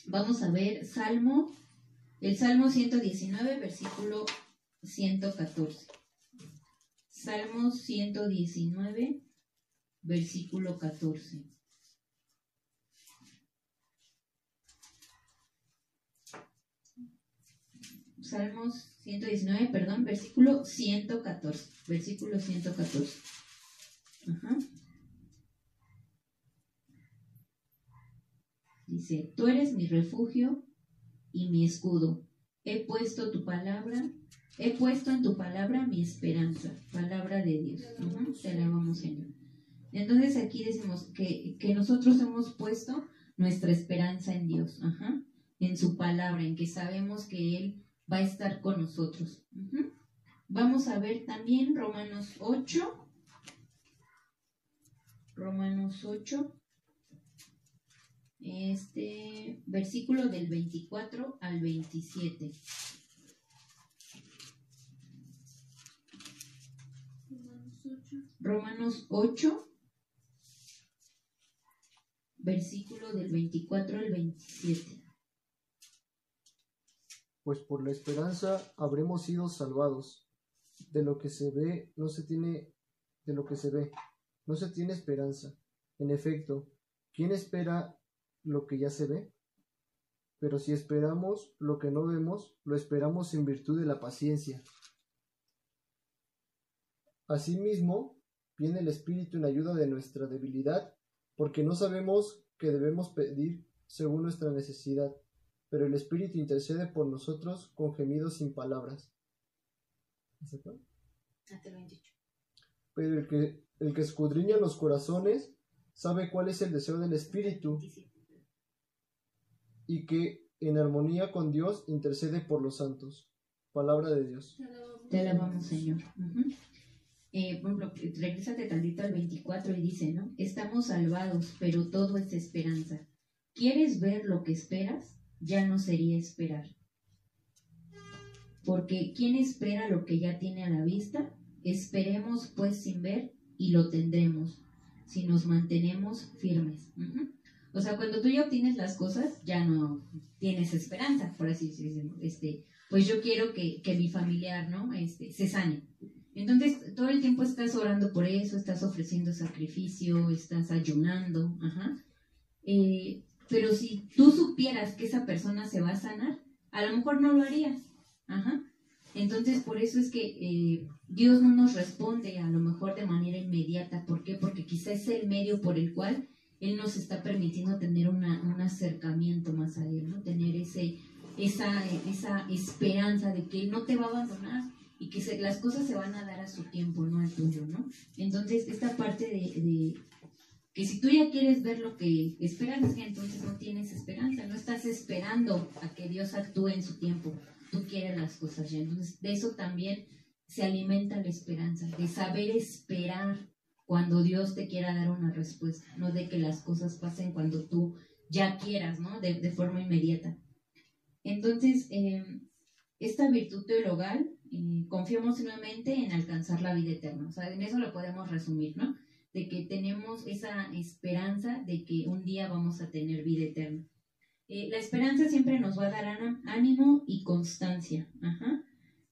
Vamos a ver Salmo, el Salmo 119, versículo 114. Salmo 119, versículo 14. Salmos 119, perdón, versículo 114. Versículo 114. Ajá. Dice, tú eres mi refugio y mi escudo. He puesto tu palabra, he puesto en tu palabra mi esperanza. Palabra de Dios. Ujú, Te alabamos, Señor. Entonces aquí decimos que, que nosotros hemos puesto nuestra esperanza en Dios, ajá, en su palabra, en que sabemos que Él va a estar con nosotros. Vamos a ver también Romanos 8. Romanos 8. Este versículo del 24 al 27. Romanos 8. Romanos 8, versículo del 24 al 27. Pues por la esperanza habremos sido salvados. De lo que se ve no se tiene de lo que se ve no se tiene esperanza. En efecto, ¿quién espera lo que ya se ve? Pero si esperamos lo que no vemos, lo esperamos en virtud de la paciencia. Asimismo, viene el Espíritu en ayuda de nuestra debilidad, porque no sabemos que debemos pedir según nuestra necesidad, pero el Espíritu intercede por nosotros con gemidos sin palabras. 28. Pero el que, el que escudriña los corazones sabe cuál es el deseo del Espíritu 27. y que en armonía con Dios intercede por los santos. Palabra de Dios. Te alabamos. Te alabamos, Señor. Ujú. eh, por ejemplo, regresate tantito al 24 y dice, ¿no? Estamos salvados, pero todo es esperanza. ¿Quieres ver lo que esperas? Ya no sería esperar. Porque ¿quién espera lo que ya tiene a la vista? Esperemos pues sin ver y lo tendremos, si nos mantenemos firmes. O sea, cuando tú ya obtienes las cosas, ya no tienes esperanza, por así decirlo. Este, pues yo quiero que, que mi familiar, ¿no? Este, se sane. Entonces, todo el tiempo estás orando por eso, estás ofreciendo sacrificio, estás ayunando, ajá. Eh, pero si tú supieras que esa persona se va a sanar, a lo mejor no lo harías, ajá. Entonces, por eso es que eh, Dios no nos responde a lo mejor de manera inmediata. ¿Por qué? Porque quizá es el medio por el cual Él nos está permitiendo tener un acercamiento más a Él, ¿no? Tener ese, esa, esa esperanza de que Él no te va a abandonar y que las cosas se van a dar a su tiempo, no al tuyo, ¿no? Entonces, esta parte de que si tú ya quieres ver lo que esperas, entonces no tienes esperanza, no estás esperando a que Dios actúe en su tiempo tú quieres las cosas ya. Entonces, de eso también se alimenta la esperanza, de saber esperar cuando Dios te quiera dar una respuesta, no de que las cosas pasen cuando tú ya quieras, ¿no? De, forma inmediata. Entonces, em, esta virtud teologal, eh, confiamos nuevamente en alcanzar la vida eterna. O sea, en eso lo podemos resumir, ¿no? De que tenemos esa esperanza de que un día vamos a tener vida eterna. Eh, la esperanza siempre nos va a dar ánimo y constancia.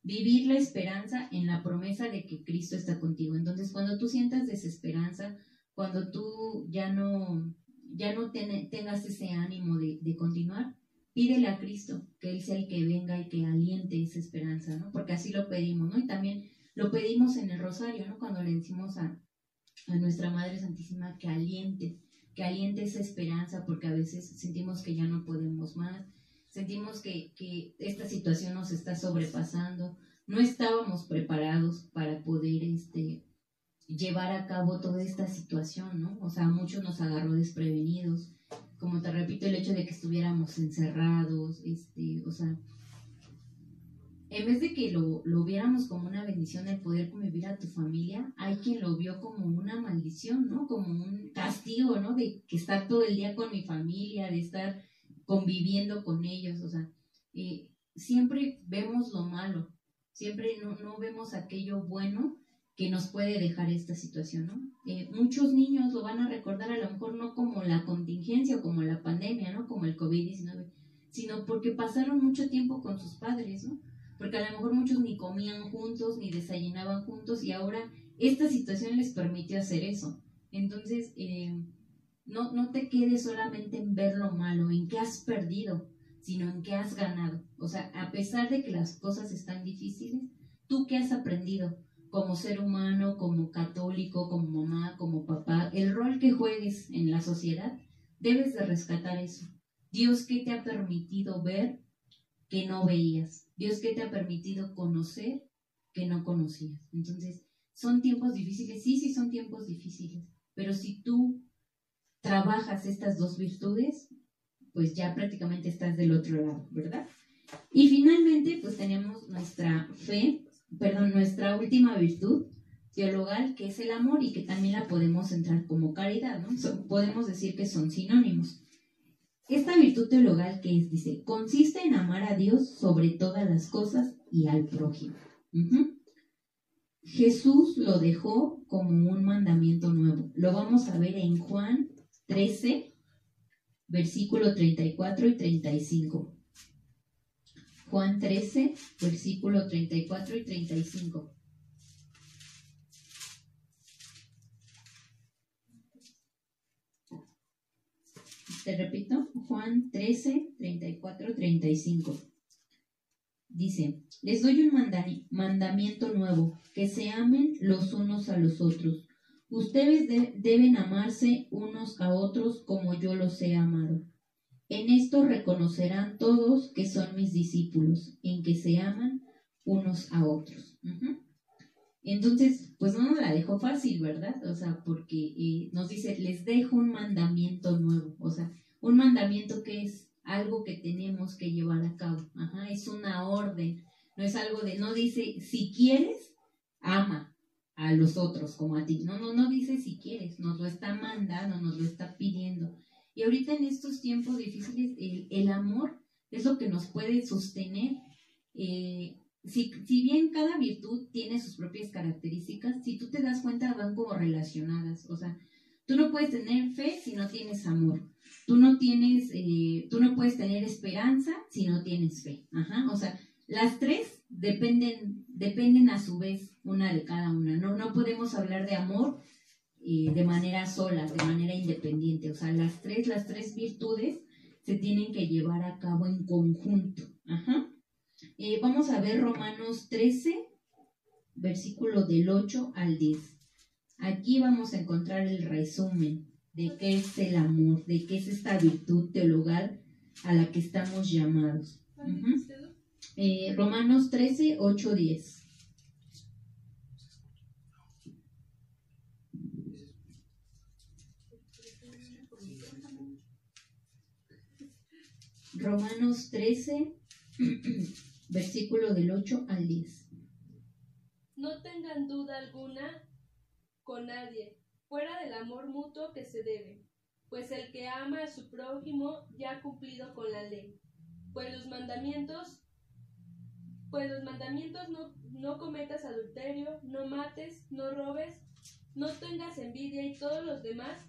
Vivir la esperanza en la promesa de que Cristo está contigo. Entonces, cuando tú sientas desesperanza, cuando tú ya no, ya no tengas ese ánimo de, continuar, pídele a Cristo que Él sea el que venga y que aliente esa esperanza, ¿no? Porque así lo pedimos, ¿no? Y también lo pedimos en el rosario, ¿no? Cuando le decimos a, a nuestra Madre Santísima que aliente que aliente esa esperanza, porque a veces sentimos que ya no podemos más, sentimos que, que esta situación nos está sobrepasando, no estábamos preparados para poder este, llevar a cabo toda esta situación, ¿no? O sea, muchos nos agarró desprevenidos, como te repito, el hecho de que estuviéramos encerrados, este, o sea, en vez de que lo, lo, viéramos como una bendición el poder convivir a tu familia, hay quien lo vio como una maldición, ¿no? Como un castigo, ¿no? De que estar todo el día con mi familia, de estar conviviendo con ellos, o sea, eh, siempre vemos lo malo, siempre no, no, vemos aquello bueno que nos puede dejar esta situación, ¿no? Eh, muchos niños lo van a recordar a lo mejor no como la contingencia o como la pandemia, ¿no? Como el COVID-19, sino porque pasaron mucho tiempo con sus padres, ¿no? Porque a lo mejor muchos ni comían juntos, ni desayunaban juntos, y ahora esta situación les permitió hacer eso. Entonces, eh, no, no te quedes solamente en ver lo malo, en qué has perdido, sino en qué has ganado. O sea, a pesar de que las cosas están difíciles, tú qué has aprendido como ser humano, como católico, como mamá, como papá, el rol que juegues en la sociedad, debes de rescatar eso. Dios, ¿qué te ha permitido ver que no veías? Dios que te ha permitido conocer que no conocías. Entonces, ¿son tiempos difíciles? Sí, sí, son tiempos difíciles. Pero si tú trabajas estas dos virtudes, pues ya prácticamente estás del otro lado, ¿verdad? Y finalmente, pues tenemos nuestra fe, perdón, nuestra última virtud teologal, que es el amor y que también la podemos entrar como caridad, ¿no? podemos decir que son sinónimos. Esta virtud teologal que es, dice, consiste en amar a Dios sobre todas las cosas y al prójimo. Jesús lo dejó como un mandamiento nuevo. Lo vamos a ver en Juan 13, versículo 34 y 35. Juan 13, versículo 34 y 35. Te repito, Juan 13, 34, 35. Dice, les doy un mandamiento nuevo, que se amen los unos a los otros. Ustedes deben amarse unos a otros como yo los he amado. En esto reconocerán todos que son mis discípulos, en que se aman unos a otros. Entonces, pues no nos la dejó fácil, ¿verdad? O sea, porque eh, nos dice, les dejo un mandamiento nuevo. O sea, un mandamiento que es algo que tenemos que llevar a cabo. Ajá, es una orden. No es algo de, no dice, si quieres, ama. a los otros como a ti. No, no, no dice si quieres, nos lo está mandando, nos lo está pidiendo. Y ahorita en estos tiempos difíciles, el, amor es lo que nos puede sostener. Eh, si, si, bien cada virtud tiene sus propias características, si tú te das cuenta van como relacionadas. O sea, tú no puedes tener fe si no tienes amor. Tú no tienes, eh, tú no puedes tener esperanza si no tienes fe. Ajá. O sea, las tres dependen, dependen a su vez una de cada una. No, no podemos hablar de amor eh, de manera sola, de manera independiente. O sea, las tres, las tres virtudes se tienen que llevar a cabo en conjunto. Ajá. Eh, vamos a ver Romanos 13, versículo del 8 al 10. Aquí vamos a encontrar el resumen de qué es el amor, de qué es esta virtud teologal a la que estamos llamados. Eh, Romanos 13, 8, 10. Romanos 13, versículo del 8 al 10. No tengan duda alguna con nadie, fuera del amor mutuo que se debe, pues el que ama a su prójimo ya ha cumplido con la ley. Pues los mandamientos, pues los mandamientos no, no cometas adulterio, no mates, no robes, no tengas envidia y todos los demás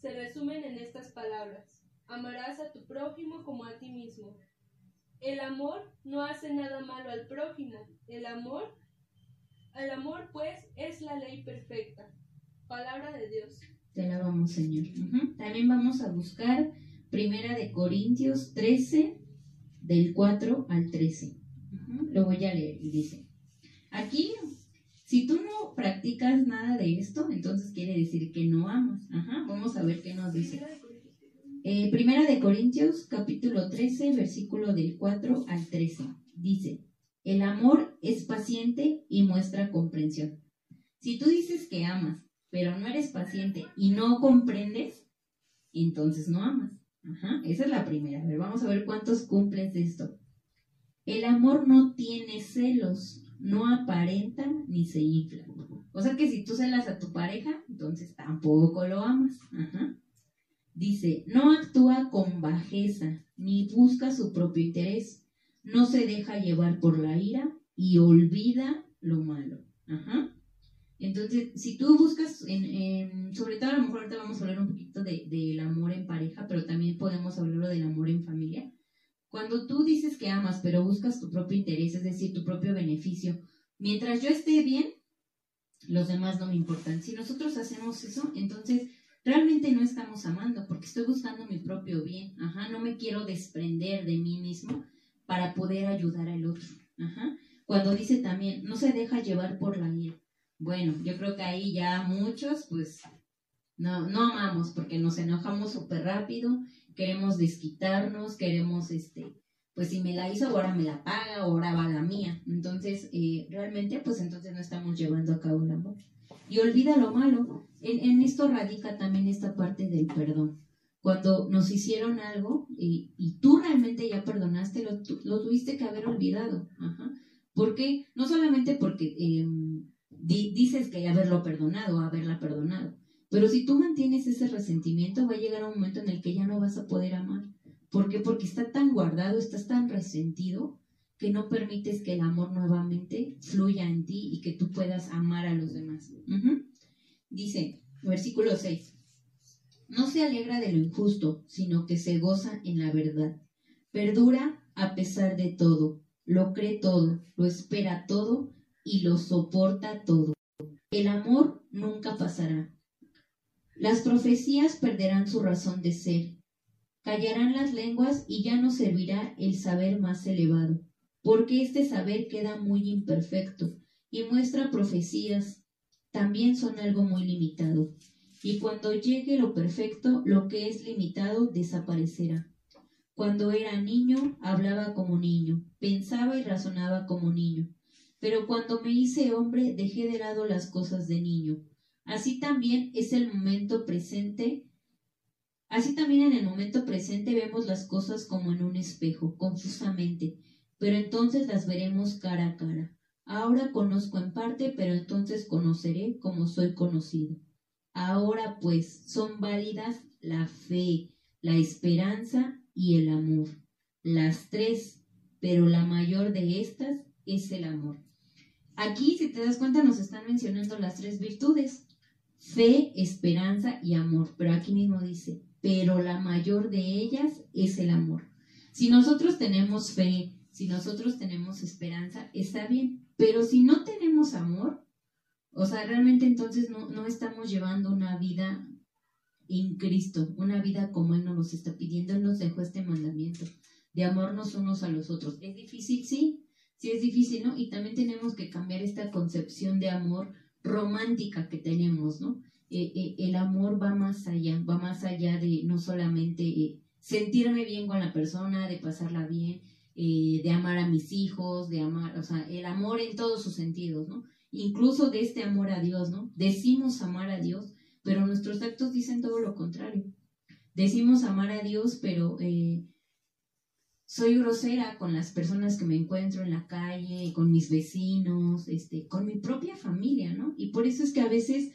se resumen en estas palabras. Amarás a tu prójimo como a ti mismo. El amor no hace nada malo al prójimo. El amor, el amor pues es la ley perfecta. Palabra de Dios. Te alabamos, Señor. También vamos a buscar Primera de Corintios 13, del 4 al 13. Lo voy a leer y dice, aquí, si tú no practicas nada de esto, entonces quiere decir que no amas. Vamos a ver qué nos dice. Eh, primera de Corintios, capítulo 13, versículo del 4 al 13. Dice, el amor es paciente y muestra comprensión. Si tú dices que amas, pero no eres paciente y no comprendes, entonces no amas. Ajá, esa es la primera. A ver, vamos a ver cuántos cumples esto. El amor no tiene celos, no aparenta ni se infla. O sea que si tú celas a tu pareja, entonces tampoco lo amas. Ajá. Dice, no actúa con bajeza, ni busca su propio interés, no se deja llevar por la ira y olvida lo malo. Ajá. Entonces, si tú buscas, sobre todo a lo mejor ahorita vamos a hablar un poquito del de, amor en pareja, pero también podemos hablarlo del amor en familia. Cuando tú dices que amas, pero buscas tu propio interés, es decir, tu propio beneficio, mientras yo esté bien, los demás no me importan. Si nosotros hacemos eso, entonces realmente no estamos amando porque estoy buscando mi propio bien. Ajá, no me quiero desprender de mí mismo para poder ayudar al otro. Ajá. Cuando dice también, no se deja llevar por la ira. Bueno, yo creo que ahí ya muchos, pues, no, no amamos porque nos enojamos súper rápido, queremos desquitarnos, queremos, este, pues si me la hizo, ahora me la paga, ahora va la mía. Entonces, eh, realmente, pues entonces no estamos llevando a cabo el amor. Y olvida lo malo. En, esto radica también esta parte del perdón. Cuando nos hicieron algo y, tú realmente ya perdonaste, lo, lo, tuviste que haber olvidado. Ajá. ¿Por qué? No solamente porque em, dices que haberlo perdonado, haberla perdonado, pero si tú mantienes ese resentimiento, va a llegar un momento en el que ya no vas a poder amar. ¿Por qué? Porque está tan guardado, estás tan resentido que no permites que el amor nuevamente fluya en ti y que tú puedas amar a los demás. Dice, versículo 6, no se alegra de lo injusto, sino que se goza en la verdad. Perdura a pesar de todo, lo cree todo, lo espera todo y lo soporta todo. El amor nunca pasará. Las profecías perderán su razón de ser. Callarán las lenguas y ya no servirá el saber más elevado porque este saber queda muy imperfecto y muestra profecías también son algo muy limitado. Y cuando llegue lo perfecto, lo que es limitado desaparecerá. Cuando era niño, hablaba como niño, pensaba y razonaba como niño. Pero cuando me hice hombre, dejé de lado las cosas de niño. Así también es el momento presente. Así también en el momento presente vemos las cosas como en un espejo, confusamente pero entonces las veremos cara a cara. Ahora conozco en parte, pero entonces conoceré como soy conocido. Ahora pues son válidas la fe, la esperanza y el amor. Las tres, pero la mayor de estas es el amor. Aquí, si te das cuenta, nos están mencionando las tres virtudes. Fe, esperanza y amor. Pero aquí mismo dice, pero la mayor de ellas es el amor. Si nosotros tenemos fe, si nosotros tenemos esperanza, está bien. Pero si no tenemos amor, o sea, realmente entonces no, no estamos llevando una vida en Cristo, una vida como Él nos está pidiendo. Él nos dejó este mandamiento de amarnos unos a los otros. ¿Es difícil? Sí, sí es difícil, ¿no? Y también tenemos que cambiar esta concepción de amor romántica que tenemos, ¿no? Eh, eh, el amor va más allá, va más allá de no solamente eh, sentirme bien con la persona, de pasarla bien, de amar a mis hijos, de amar, o sea, el amor en todos sus sentidos, ¿no? Incluso de este amor a Dios, ¿no? Decimos amar a Dios, pero nuestros actos dicen todo lo contrario. Decimos amar a Dios, pero soy grosera con las personas que me encuentro en la calle, con mis vecinos, este, con mi propia familia, ¿no? Y por eso es que a veces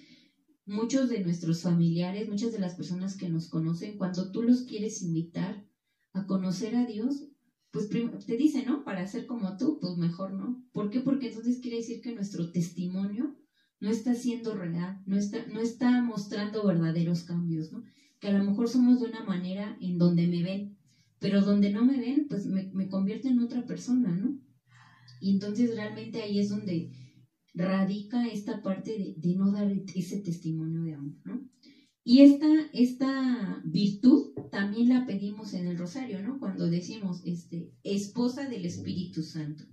muchos de nuestros familiares, muchas de las personas que nos conocen, cuando tú los quieres invitar a conocer a Dios, pues te dicen, ¿no? Para ser como tú, pues mejor no. ¿Por qué? Porque entonces quiere decir que nuestro testimonio no está siendo real, no está, no está mostrando verdaderos cambios, ¿no? Que a lo mejor somos de una manera en donde me ven, pero donde no me ven, pues me, me convierto en otra persona, ¿no? Y entonces realmente ahí es donde radica esta parte de, de, no dar ese testimonio de amor, ¿no? Y esta, esta virtud también la pedimos en el rosario, ¿no? Cuando decimos, este, esposa del Espíritu Santo.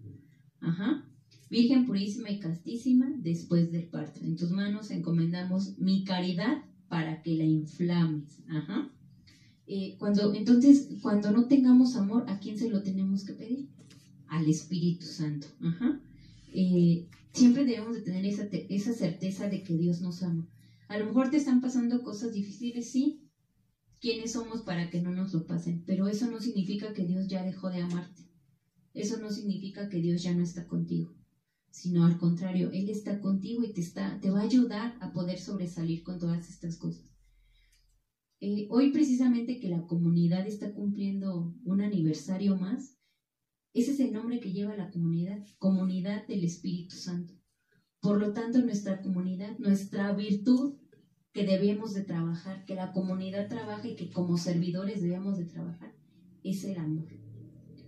Ajá. Virgen purísima y castísima, después del parto. En tus manos encomendamos mi caridad para que la inflames. Ajá. Eh, cuando, entonces, cuando no tengamos amor, ¿a quién se lo tenemos que pedir? Al Espíritu Santo. Ajá. Eh, siempre debemos de tener esa, esa certeza de que Dios nos ama. A lo mejor te están pasando cosas difíciles, sí. ¿Quiénes somos para que no nos lo pasen? Pero eso no significa que Dios ya dejó de amarte. Eso no significa que Dios ya no está contigo. Sino al contrario, Él está contigo y te, está, te va a ayudar a poder sobresalir con todas estas cosas. Eh, hoy precisamente que la comunidad está cumpliendo un aniversario más, ese es el nombre que lleva la comunidad, comunidad del Espíritu Santo. Por lo tanto, nuestra comunidad, nuestra virtud que debemos de trabajar, que la comunidad trabaje y que como servidores debemos de trabajar, es el amor.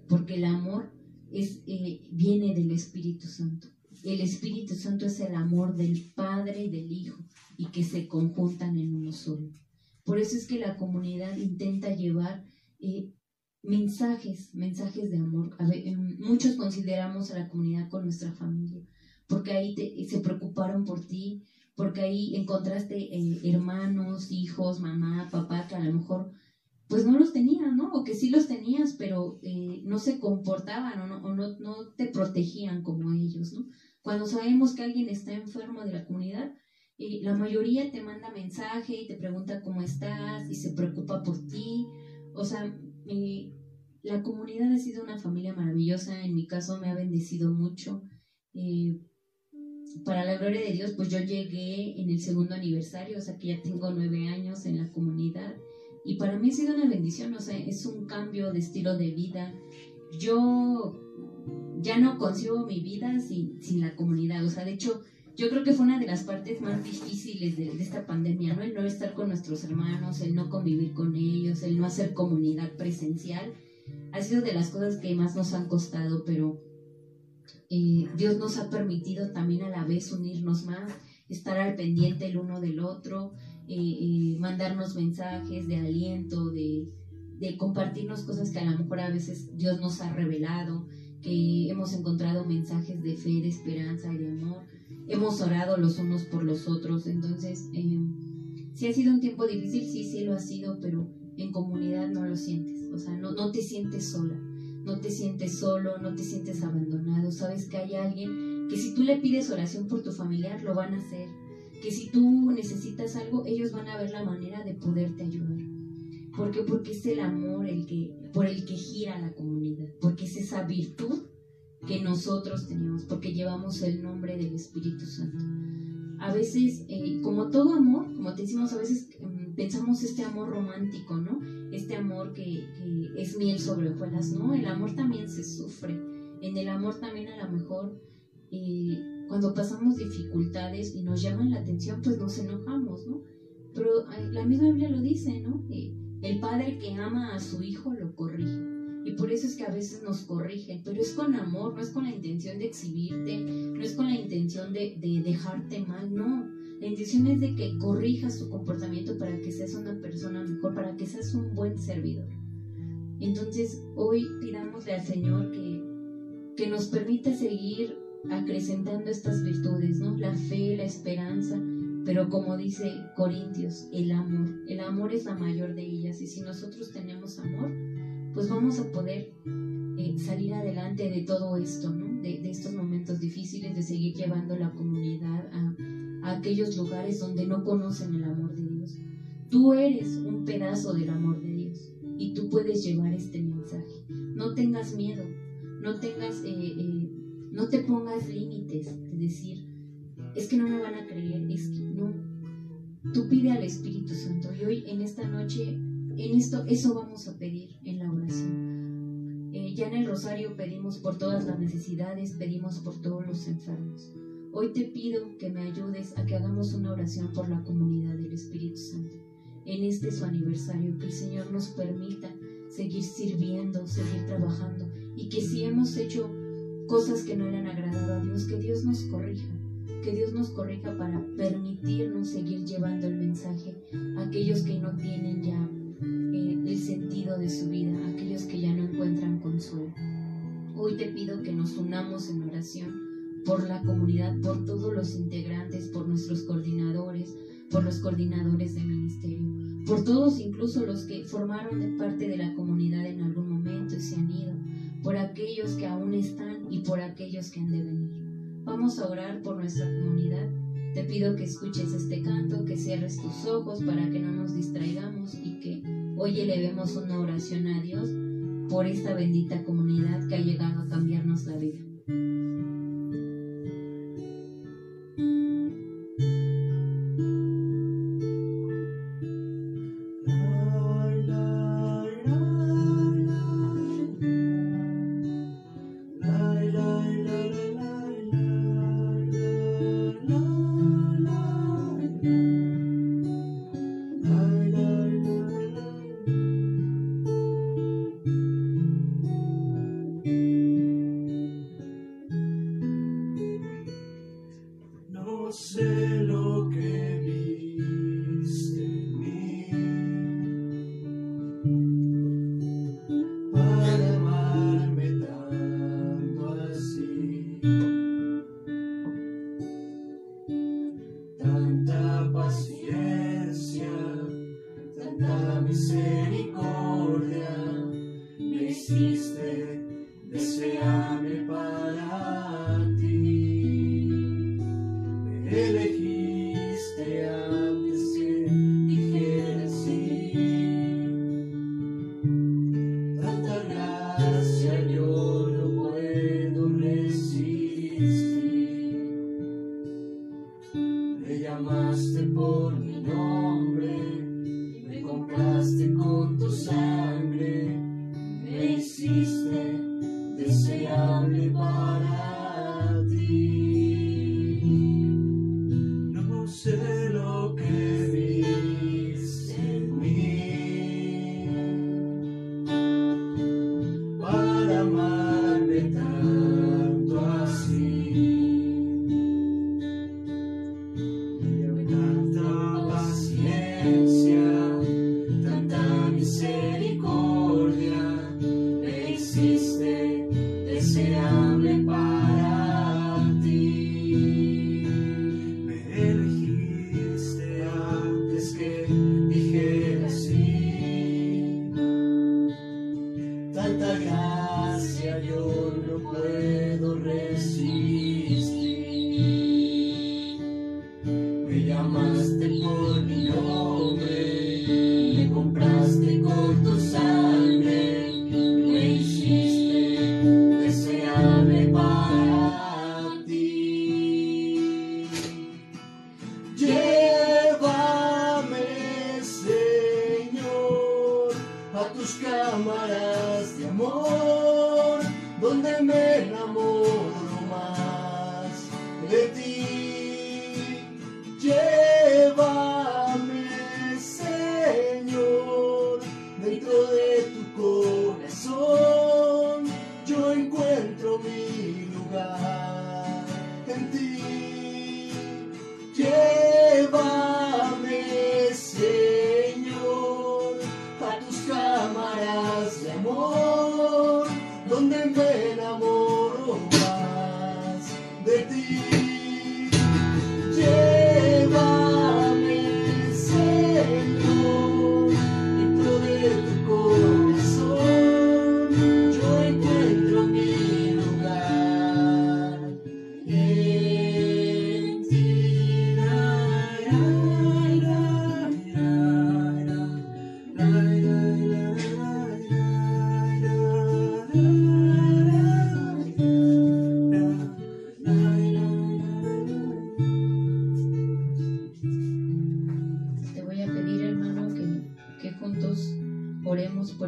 Porque el amor es, eh, viene del Espíritu Santo. El Espíritu Santo es el amor del Padre y del Hijo y que se conjuntan en uno solo. Por eso es que la comunidad intenta llevar eh, mensajes, mensajes de amor. Em, muchos consideramos a la comunidad con nuestra familia, porque ahí se preocuparon por ti, porque ahí encontraste eh, hermanos, hijos, mamá, papá, que a lo mejor pues no los tenías, ¿no? O que sí los tenías, pero eh, no se comportaban o, no, o no, no te protegían como ellos, ¿no? Cuando sabemos que alguien está enfermo de la comunidad, la mayoría te manda mensaje y te pregunta cómo estás y se preocupa por ti. O sea, la comunidad ha sido una familia maravillosa. En mi caso me ha bendecido mucho. Para la gloria de Dios, pues yo llegué en el segundo aniversario, o sea que ya tengo nueve años en la comunidad. Y para mí ha sido una bendición, o sea, es un cambio de estilo de vida. Yo ya no concibo mi vida sin, sin la comunidad, o sea, de hecho, yo creo que fue una de las partes más difíciles de, esta pandemia, ¿no? El no estar con nuestros hermanos, el no convivir con ellos, el no hacer comunidad presencial, ha sido de las cosas que más nos han costado, pero eh, Dios nos ha permitido también a la vez unirnos más, estar al pendiente el uno del otro, eh, eh, mandarnos mensajes de aliento, de, compartirnos cosas que a lo mejor a veces Dios nos ha revelado, que hemos encontrado mensajes de fe, de esperanza y de amor hemos orado los unos por los otros. Entonces, eh, si ha sido un tiempo difícil, sí, sí lo ha sido, pero en comunidad no lo sientes. O sea, no, no te sientes sola, no te sientes solo, no te sientes abandonado. Sabes que hay alguien que si tú le pides oración por tu familiar, lo van a hacer. Que si tú necesitas algo, ellos van a ver la manera de poderte ayudar. ¿Por qué? Porque es el amor el que, por el que gira la comunidad, porque es esa virtud que nosotros teníamos, porque llevamos el nombre del Espíritu Santo. A veces, eh, como todo amor, como te decimos, a veces em, pensamos este amor romántico, ¿no? Este amor que, es miel sobre hojuelas, ¿no? El amor también se sufre. En el amor también a lo mejor, eh, cuando pasamos dificultades y nos llaman la atención, pues nos enojamos, ¿no? Pero la misma Biblia lo dice, ¿no? el padre que ama a su hijo lo corrige. Y por eso es que a veces nos corrigen, pero es con amor, no es con la intención de exhibirte, no es con la intención de, dejarte mal, no. La intención es de que corrijas tu comportamiento para que seas una persona mejor, para que seas un buen servidor. Entonces, hoy pidámosle al Señor que, que nos permita seguir acrecentando estas virtudes, ¿no? La fe, la esperanza, pero como dice Corintios, el amor. El amor es la mayor de ellas y si nosotros tenemos amor, pues vamos a poder eh, salir adelante de todo esto, ¿no? De, estos momentos difíciles, de seguir llevando la comunidad a, a aquellos lugares donde no conocen el amor de Dios. Tú eres un pedazo del amor de Dios y tú puedes llevar este mensaje. No tengas miedo, no tengas, eh, eh, no te pongas límites de decir, es que no me van a creer, es que no. Tú pide al Espíritu Santo y hoy en esta noche, en esto, eso vamos a pedir en la oración. Eh, ya en el rosario pedimos por todas las necesidades, pedimos por todos los enfermos. Hoy te pido que me ayudes a que hagamos una oración por la comunidad del Espíritu Santo. En este su aniversario, que el Señor nos permita seguir sirviendo, seguir trabajando y que si hemos hecho cosas que no le han agradado a Dios, que Dios nos corrija que Dios nos corrija para permitirnos seguir llevando el mensaje a aquellos que no tienen ya eh, el sentido de su vida, aquellos que ya no encuentran consuelo. Hoy te pido que nos unamos en oración por la comunidad, por todos los integrantes, por nuestros coordinadores, por los coordinadores de ministerio, por todos incluso los que formaron parte de la comunidad en algún momento y se han ido, por aquellos que aún están y por aquellos que han de venir. Vamos a orar por nuestra comunidad. Te pido que escuches este canto, que cierres tus ojos para que no nos distraigamos y que hoy elevemos una oración a Dios por esta bendita comunidad que ha llegado a cambiarnos la vida.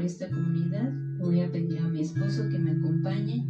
Por esta comunidad. Voy a pedir a mi esposo que me acompañe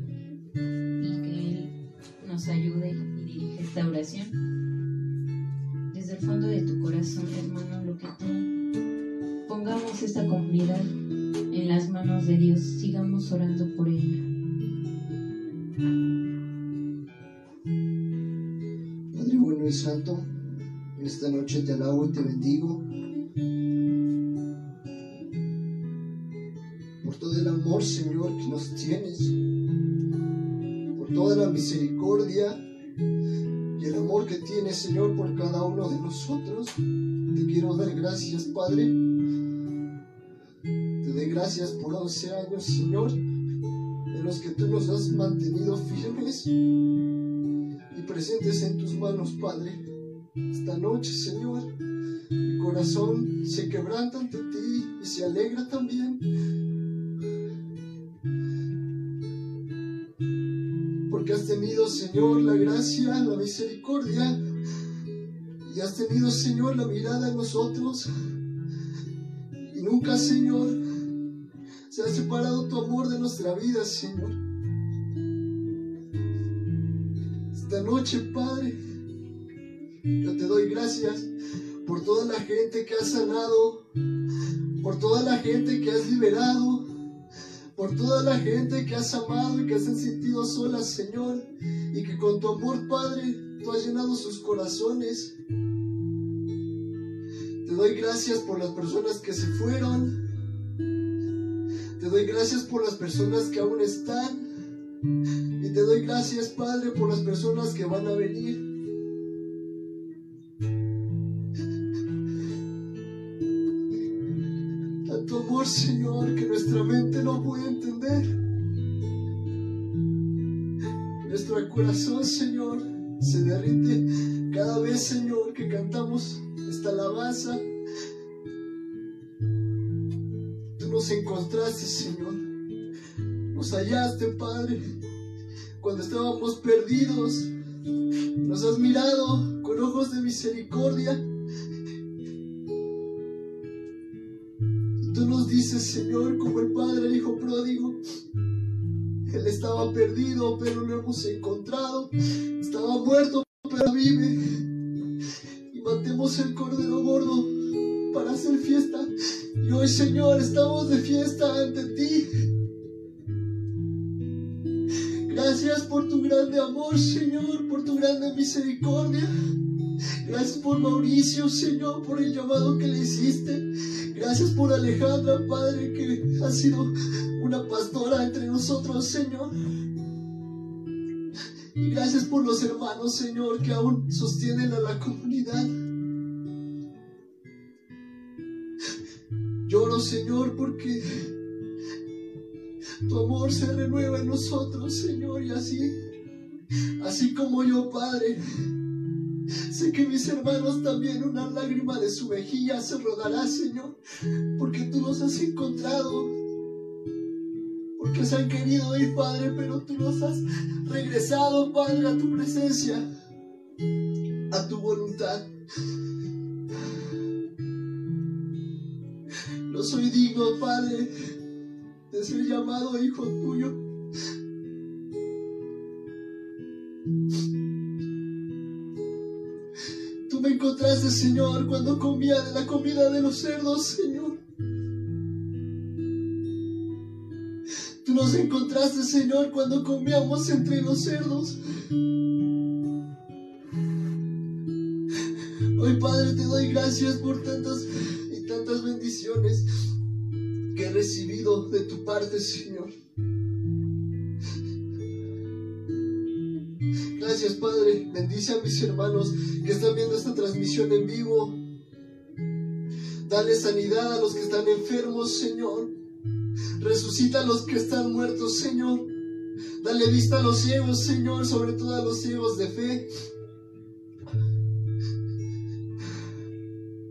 y el amor que tienes, Señor, por cada uno de nosotros. Te quiero dar gracias, Padre. Te doy gracias por 11 años, Señor, en los que tú nos has mantenido firmes y presentes en tus manos, Padre. Esta noche, Señor, mi corazón se quebranta ante ti y se alegra también. Tenido, Señor, la gracia, la misericordia y has tenido, Señor, la mirada en nosotros. Y nunca, Señor, se ha separado tu amor de nuestra vida, Señor. Esta noche, Padre, yo te doy gracias por toda la gente que has sanado, por toda la gente que has liberado, por toda la gente que has amado y que se han sentido solas, Señor, y que con tu amor, Padre, tú has llenado sus corazones. Te doy gracias por las personas que se fueron. Te doy gracias por las personas que aún están. Y te doy gracias, Padre, por las personas que van a venir. Tanto amor, Señor, que nuestra mente no puede entender. Nuestro corazón, Señor, se derrite cada vez, Señor, que cantamos esta alabanza. Tú nos encontraste, Señor. Nos hallaste, Padre, cuando estábamos perdidos. Nos has mirado con ojos de misericordia. Nos dices, Señor, como el Padre al Hijo pródigo. Él estaba perdido, pero lo hemos encontrado. Estaba muerto, pero vive. Y matemos el cordero gordo para hacer fiesta. Y hoy, Señor, estamos de fiesta ante ti. Gracias por tu grande amor, Señor, por tu grande misericordia. Gracias por Mauricio, Señor, por el llamado que le hiciste. Gracias por Alejandra, Padre, que ha sido una pastora entre nosotros, Señor. Y gracias por los hermanos, Señor, que aún sostienen a la comunidad. Lloro, Señor, porque tu amor se renueva en nosotros, Señor, y así, así como yo, Padre, sé que mis hermanos también una lágrima de su mejilla se rodará, Señor, porque tú los has encontrado, porque se han querido ir, Padre, pero tú los has regresado, Padre, a tu presencia, a tu voluntad. No soy digno, Padre, de ser llamado hijo tuyo. Me encontraste, Señor, cuando comía de la comida de los cerdos, Señor. Tú nos encontraste, Señor, cuando comíamos entre los cerdos. Hoy, Padre, te doy gracias por tantas y tantas bendiciones que he recibido de tu parte, Señor. Gracias, Padre. Bendice a mis hermanos que están viendo esta transmisión en vivo. Dale sanidad a los que están enfermos, Señor. Resucita a los que están muertos, Señor. Dale vista a los ciegos, Señor, sobre todo a los ciegos de fe.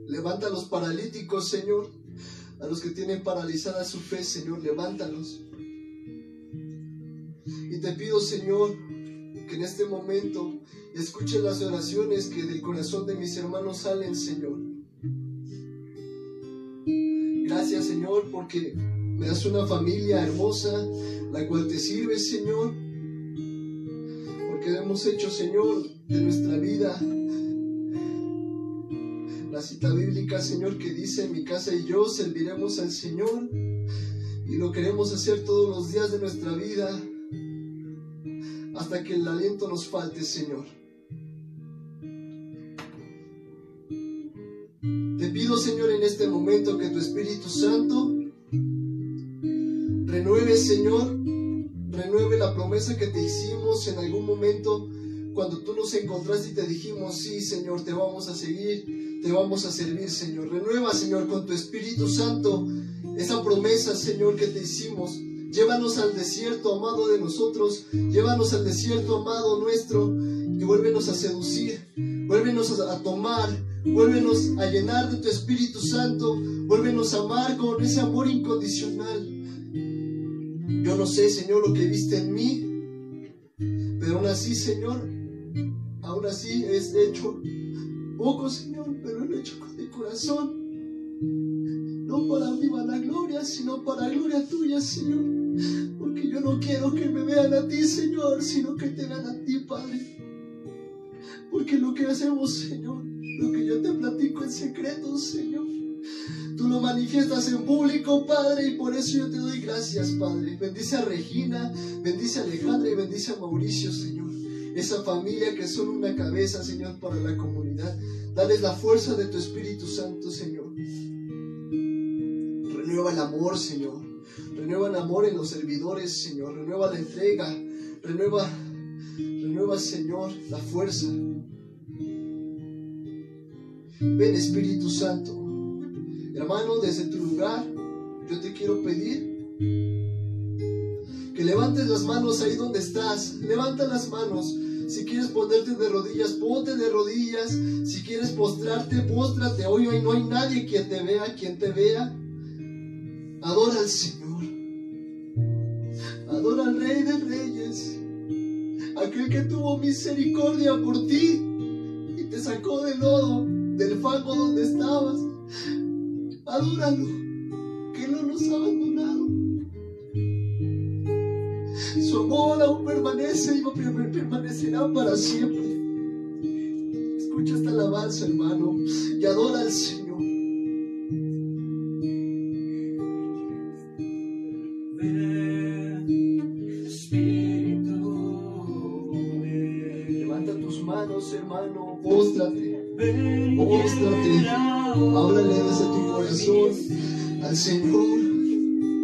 Levanta a los paralíticos, Señor. A los que tienen paralizada su fe, Señor, levántalos. Y te pido, Señor, que en este momento escuche las oraciones que del corazón de mis hermanos salen, Señor. Gracias, Señor, porque me das una familia hermosa, la cual te sirve, Señor. Porque hemos hecho, Señor, de nuestra vida la cita bíblica, Señor, que dice, mi casa y yo serviremos al Señor y lo queremos hacer todos los días de nuestra vida hasta que el aliento nos falte, Señor. Te pido, Señor, en este momento que tu Espíritu Santo renueve, Señor, renueve la promesa que te hicimos en algún momento cuando tú nos encontraste y te dijimos, sí, Señor, te vamos a seguir, te vamos a servir, Señor. Renueva, Señor, con tu Espíritu Santo esa promesa, Señor, que te hicimos. Llévanos al desierto, amado de nosotros. Llévanos al desierto, amado nuestro. Y vuélvenos a seducir. Vuélvenos a, tomar. Vuélvenos a llenar de tu Espíritu Santo. Vuélvenos a amar con ese amor incondicional. Yo no sé, Señor, lo que viste en mí. Pero aún así, Señor, aún así es hecho poco, Señor, pero lo he hecho con el corazón no para mi gloria, sino para gloria tuya, Señor. Porque yo no quiero que me vean a ti, Señor, sino que te vean a ti, Padre. Porque lo que hacemos, Señor, lo que yo te platico en secreto, Señor, tú lo manifiestas en público, Padre, y por eso yo te doy gracias, Padre. Bendice a Regina, bendice a Alejandra y bendice a Mauricio, Señor. Esa familia que son una cabeza, Señor, para la comunidad. Dales la fuerza de tu Espíritu Santo, Señor. Renueva el amor, Señor. Renueva el amor en los servidores, Señor. Renueva la entrega. Renueva, renueva, Señor, la fuerza. Ven, Espíritu Santo. Hermano, desde tu lugar, yo te quiero pedir que levantes las manos ahí donde estás. Levanta las manos. Si quieres ponerte de rodillas, ponte de rodillas. Si quieres postrarte, póstrate. Hoy, hoy no hay nadie quien te vea, quien te vea. Adora al Señor. Adora al Rey de Reyes. Aquel que tuvo misericordia por ti y te sacó del lodo, del fango donde estabas. Adóralo, que no nos ha abandonado. Su amor aún permanece y permanecerá para siempre. Escucha esta alabanza, hermano, y adora al Señor. Háblale desde tu corazón al Señor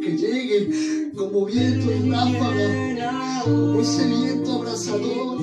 que llegue como viento en ráfaga, como ese viento abrazador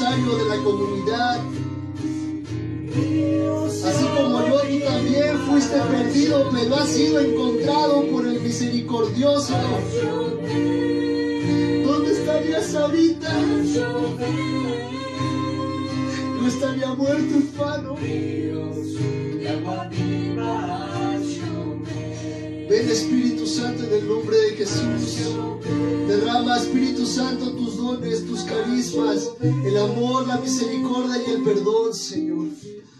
de la comunidad. Así como yo, tú también fuiste perdido, pero has sido encontrado por el misericordioso. ¿Dónde estarías ahorita? No estaría muerto en vano. Ven Espíritu Santo en el nombre de Jesús. Derrama Espíritu Santo tus dones, tus carismas, misericordia y el perdón, Señor.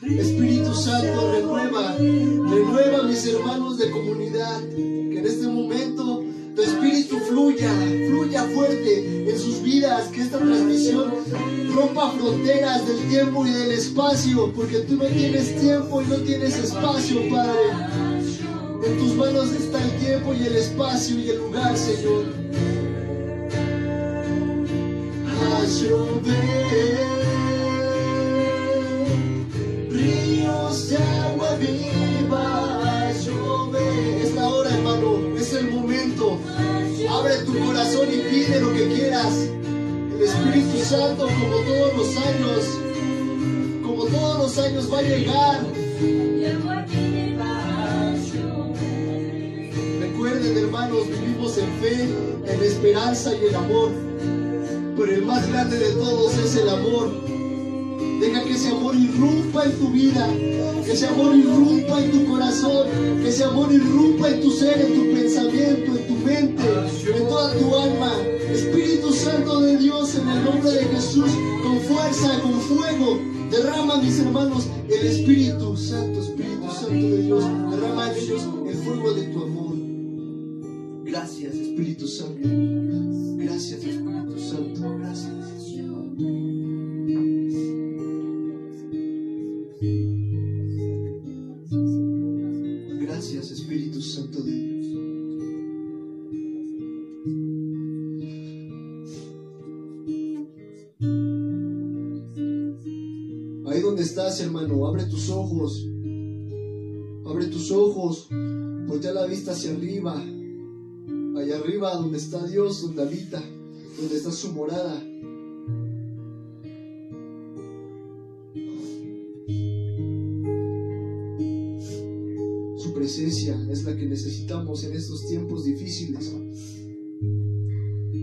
Espíritu Santo, renueva, renueva mis hermanos de comunidad, que en este momento tu espíritu fluya, fluya fuerte en sus vidas, que esta transmisión rompa fronteras del tiempo y del espacio, porque tú no tienes tiempo y no tienes espacio, Padre. En tus manos está el tiempo y el espacio y el lugar, Señor. Haz llover Como todos los años, como todos los años, va a llegar. Recuerden, hermanos, vivimos en fe, en esperanza y en amor. Pero el más grande de todos es el amor. Deja que ese amor irrumpa en tu vida, que ese amor irrumpa en tu corazón, que ese amor irrumpa en tu ser, en tu pensamiento, en tu mente, en toda tu alma. Espíritu Santo de Dios, en el nombre de Jesús, con fuerza, con fuego, derrama, mis hermanos, el Espíritu Santo, Espíritu Santo de Dios, derrama en ellos el fuego de tu amor. Gracias, Espíritu Santo. Gracias, Espíritu Santo. Gracias. Gracias, hermano, abre tus ojos. Abre tus ojos. Voltea la vista hacia arriba. Allá arriba donde está Dios, donde habita, donde está su morada. Su presencia es la que necesitamos en estos tiempos difíciles.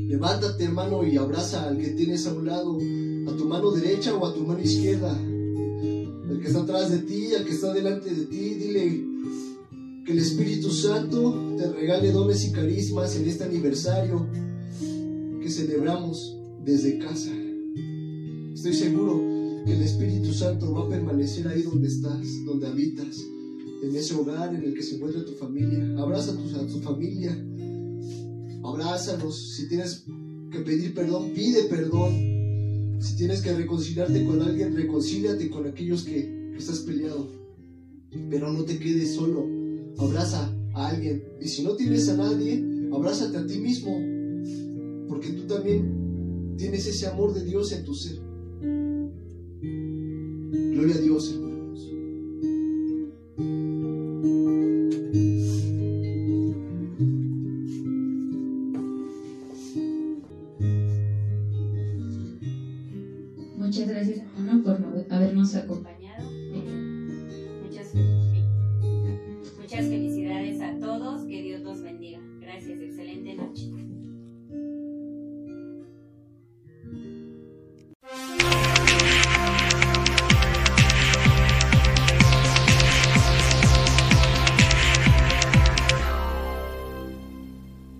Levántate, hermano, y abraza al que tienes a un lado, a tu mano derecha o a tu mano izquierda. El que está atrás de ti, al que está delante de ti, dile que el Espíritu Santo te regale dones y carismas en este aniversario que celebramos desde casa. Estoy seguro que el Espíritu Santo va a permanecer ahí donde estás, donde habitas, en ese hogar en el que se encuentra tu familia. Abraza a tu, familia, abrázalos. Si tienes que pedir perdón, pide perdón. Si tienes que reconciliarte con alguien, reconcíliate con aquellos que, estás peleado. Pero no te quedes solo. Abraza a alguien. Y si no tienes a nadie, abrázate a ti mismo. Porque tú también tienes ese amor de Dios en tu ser. Gloria a Dios, hermano,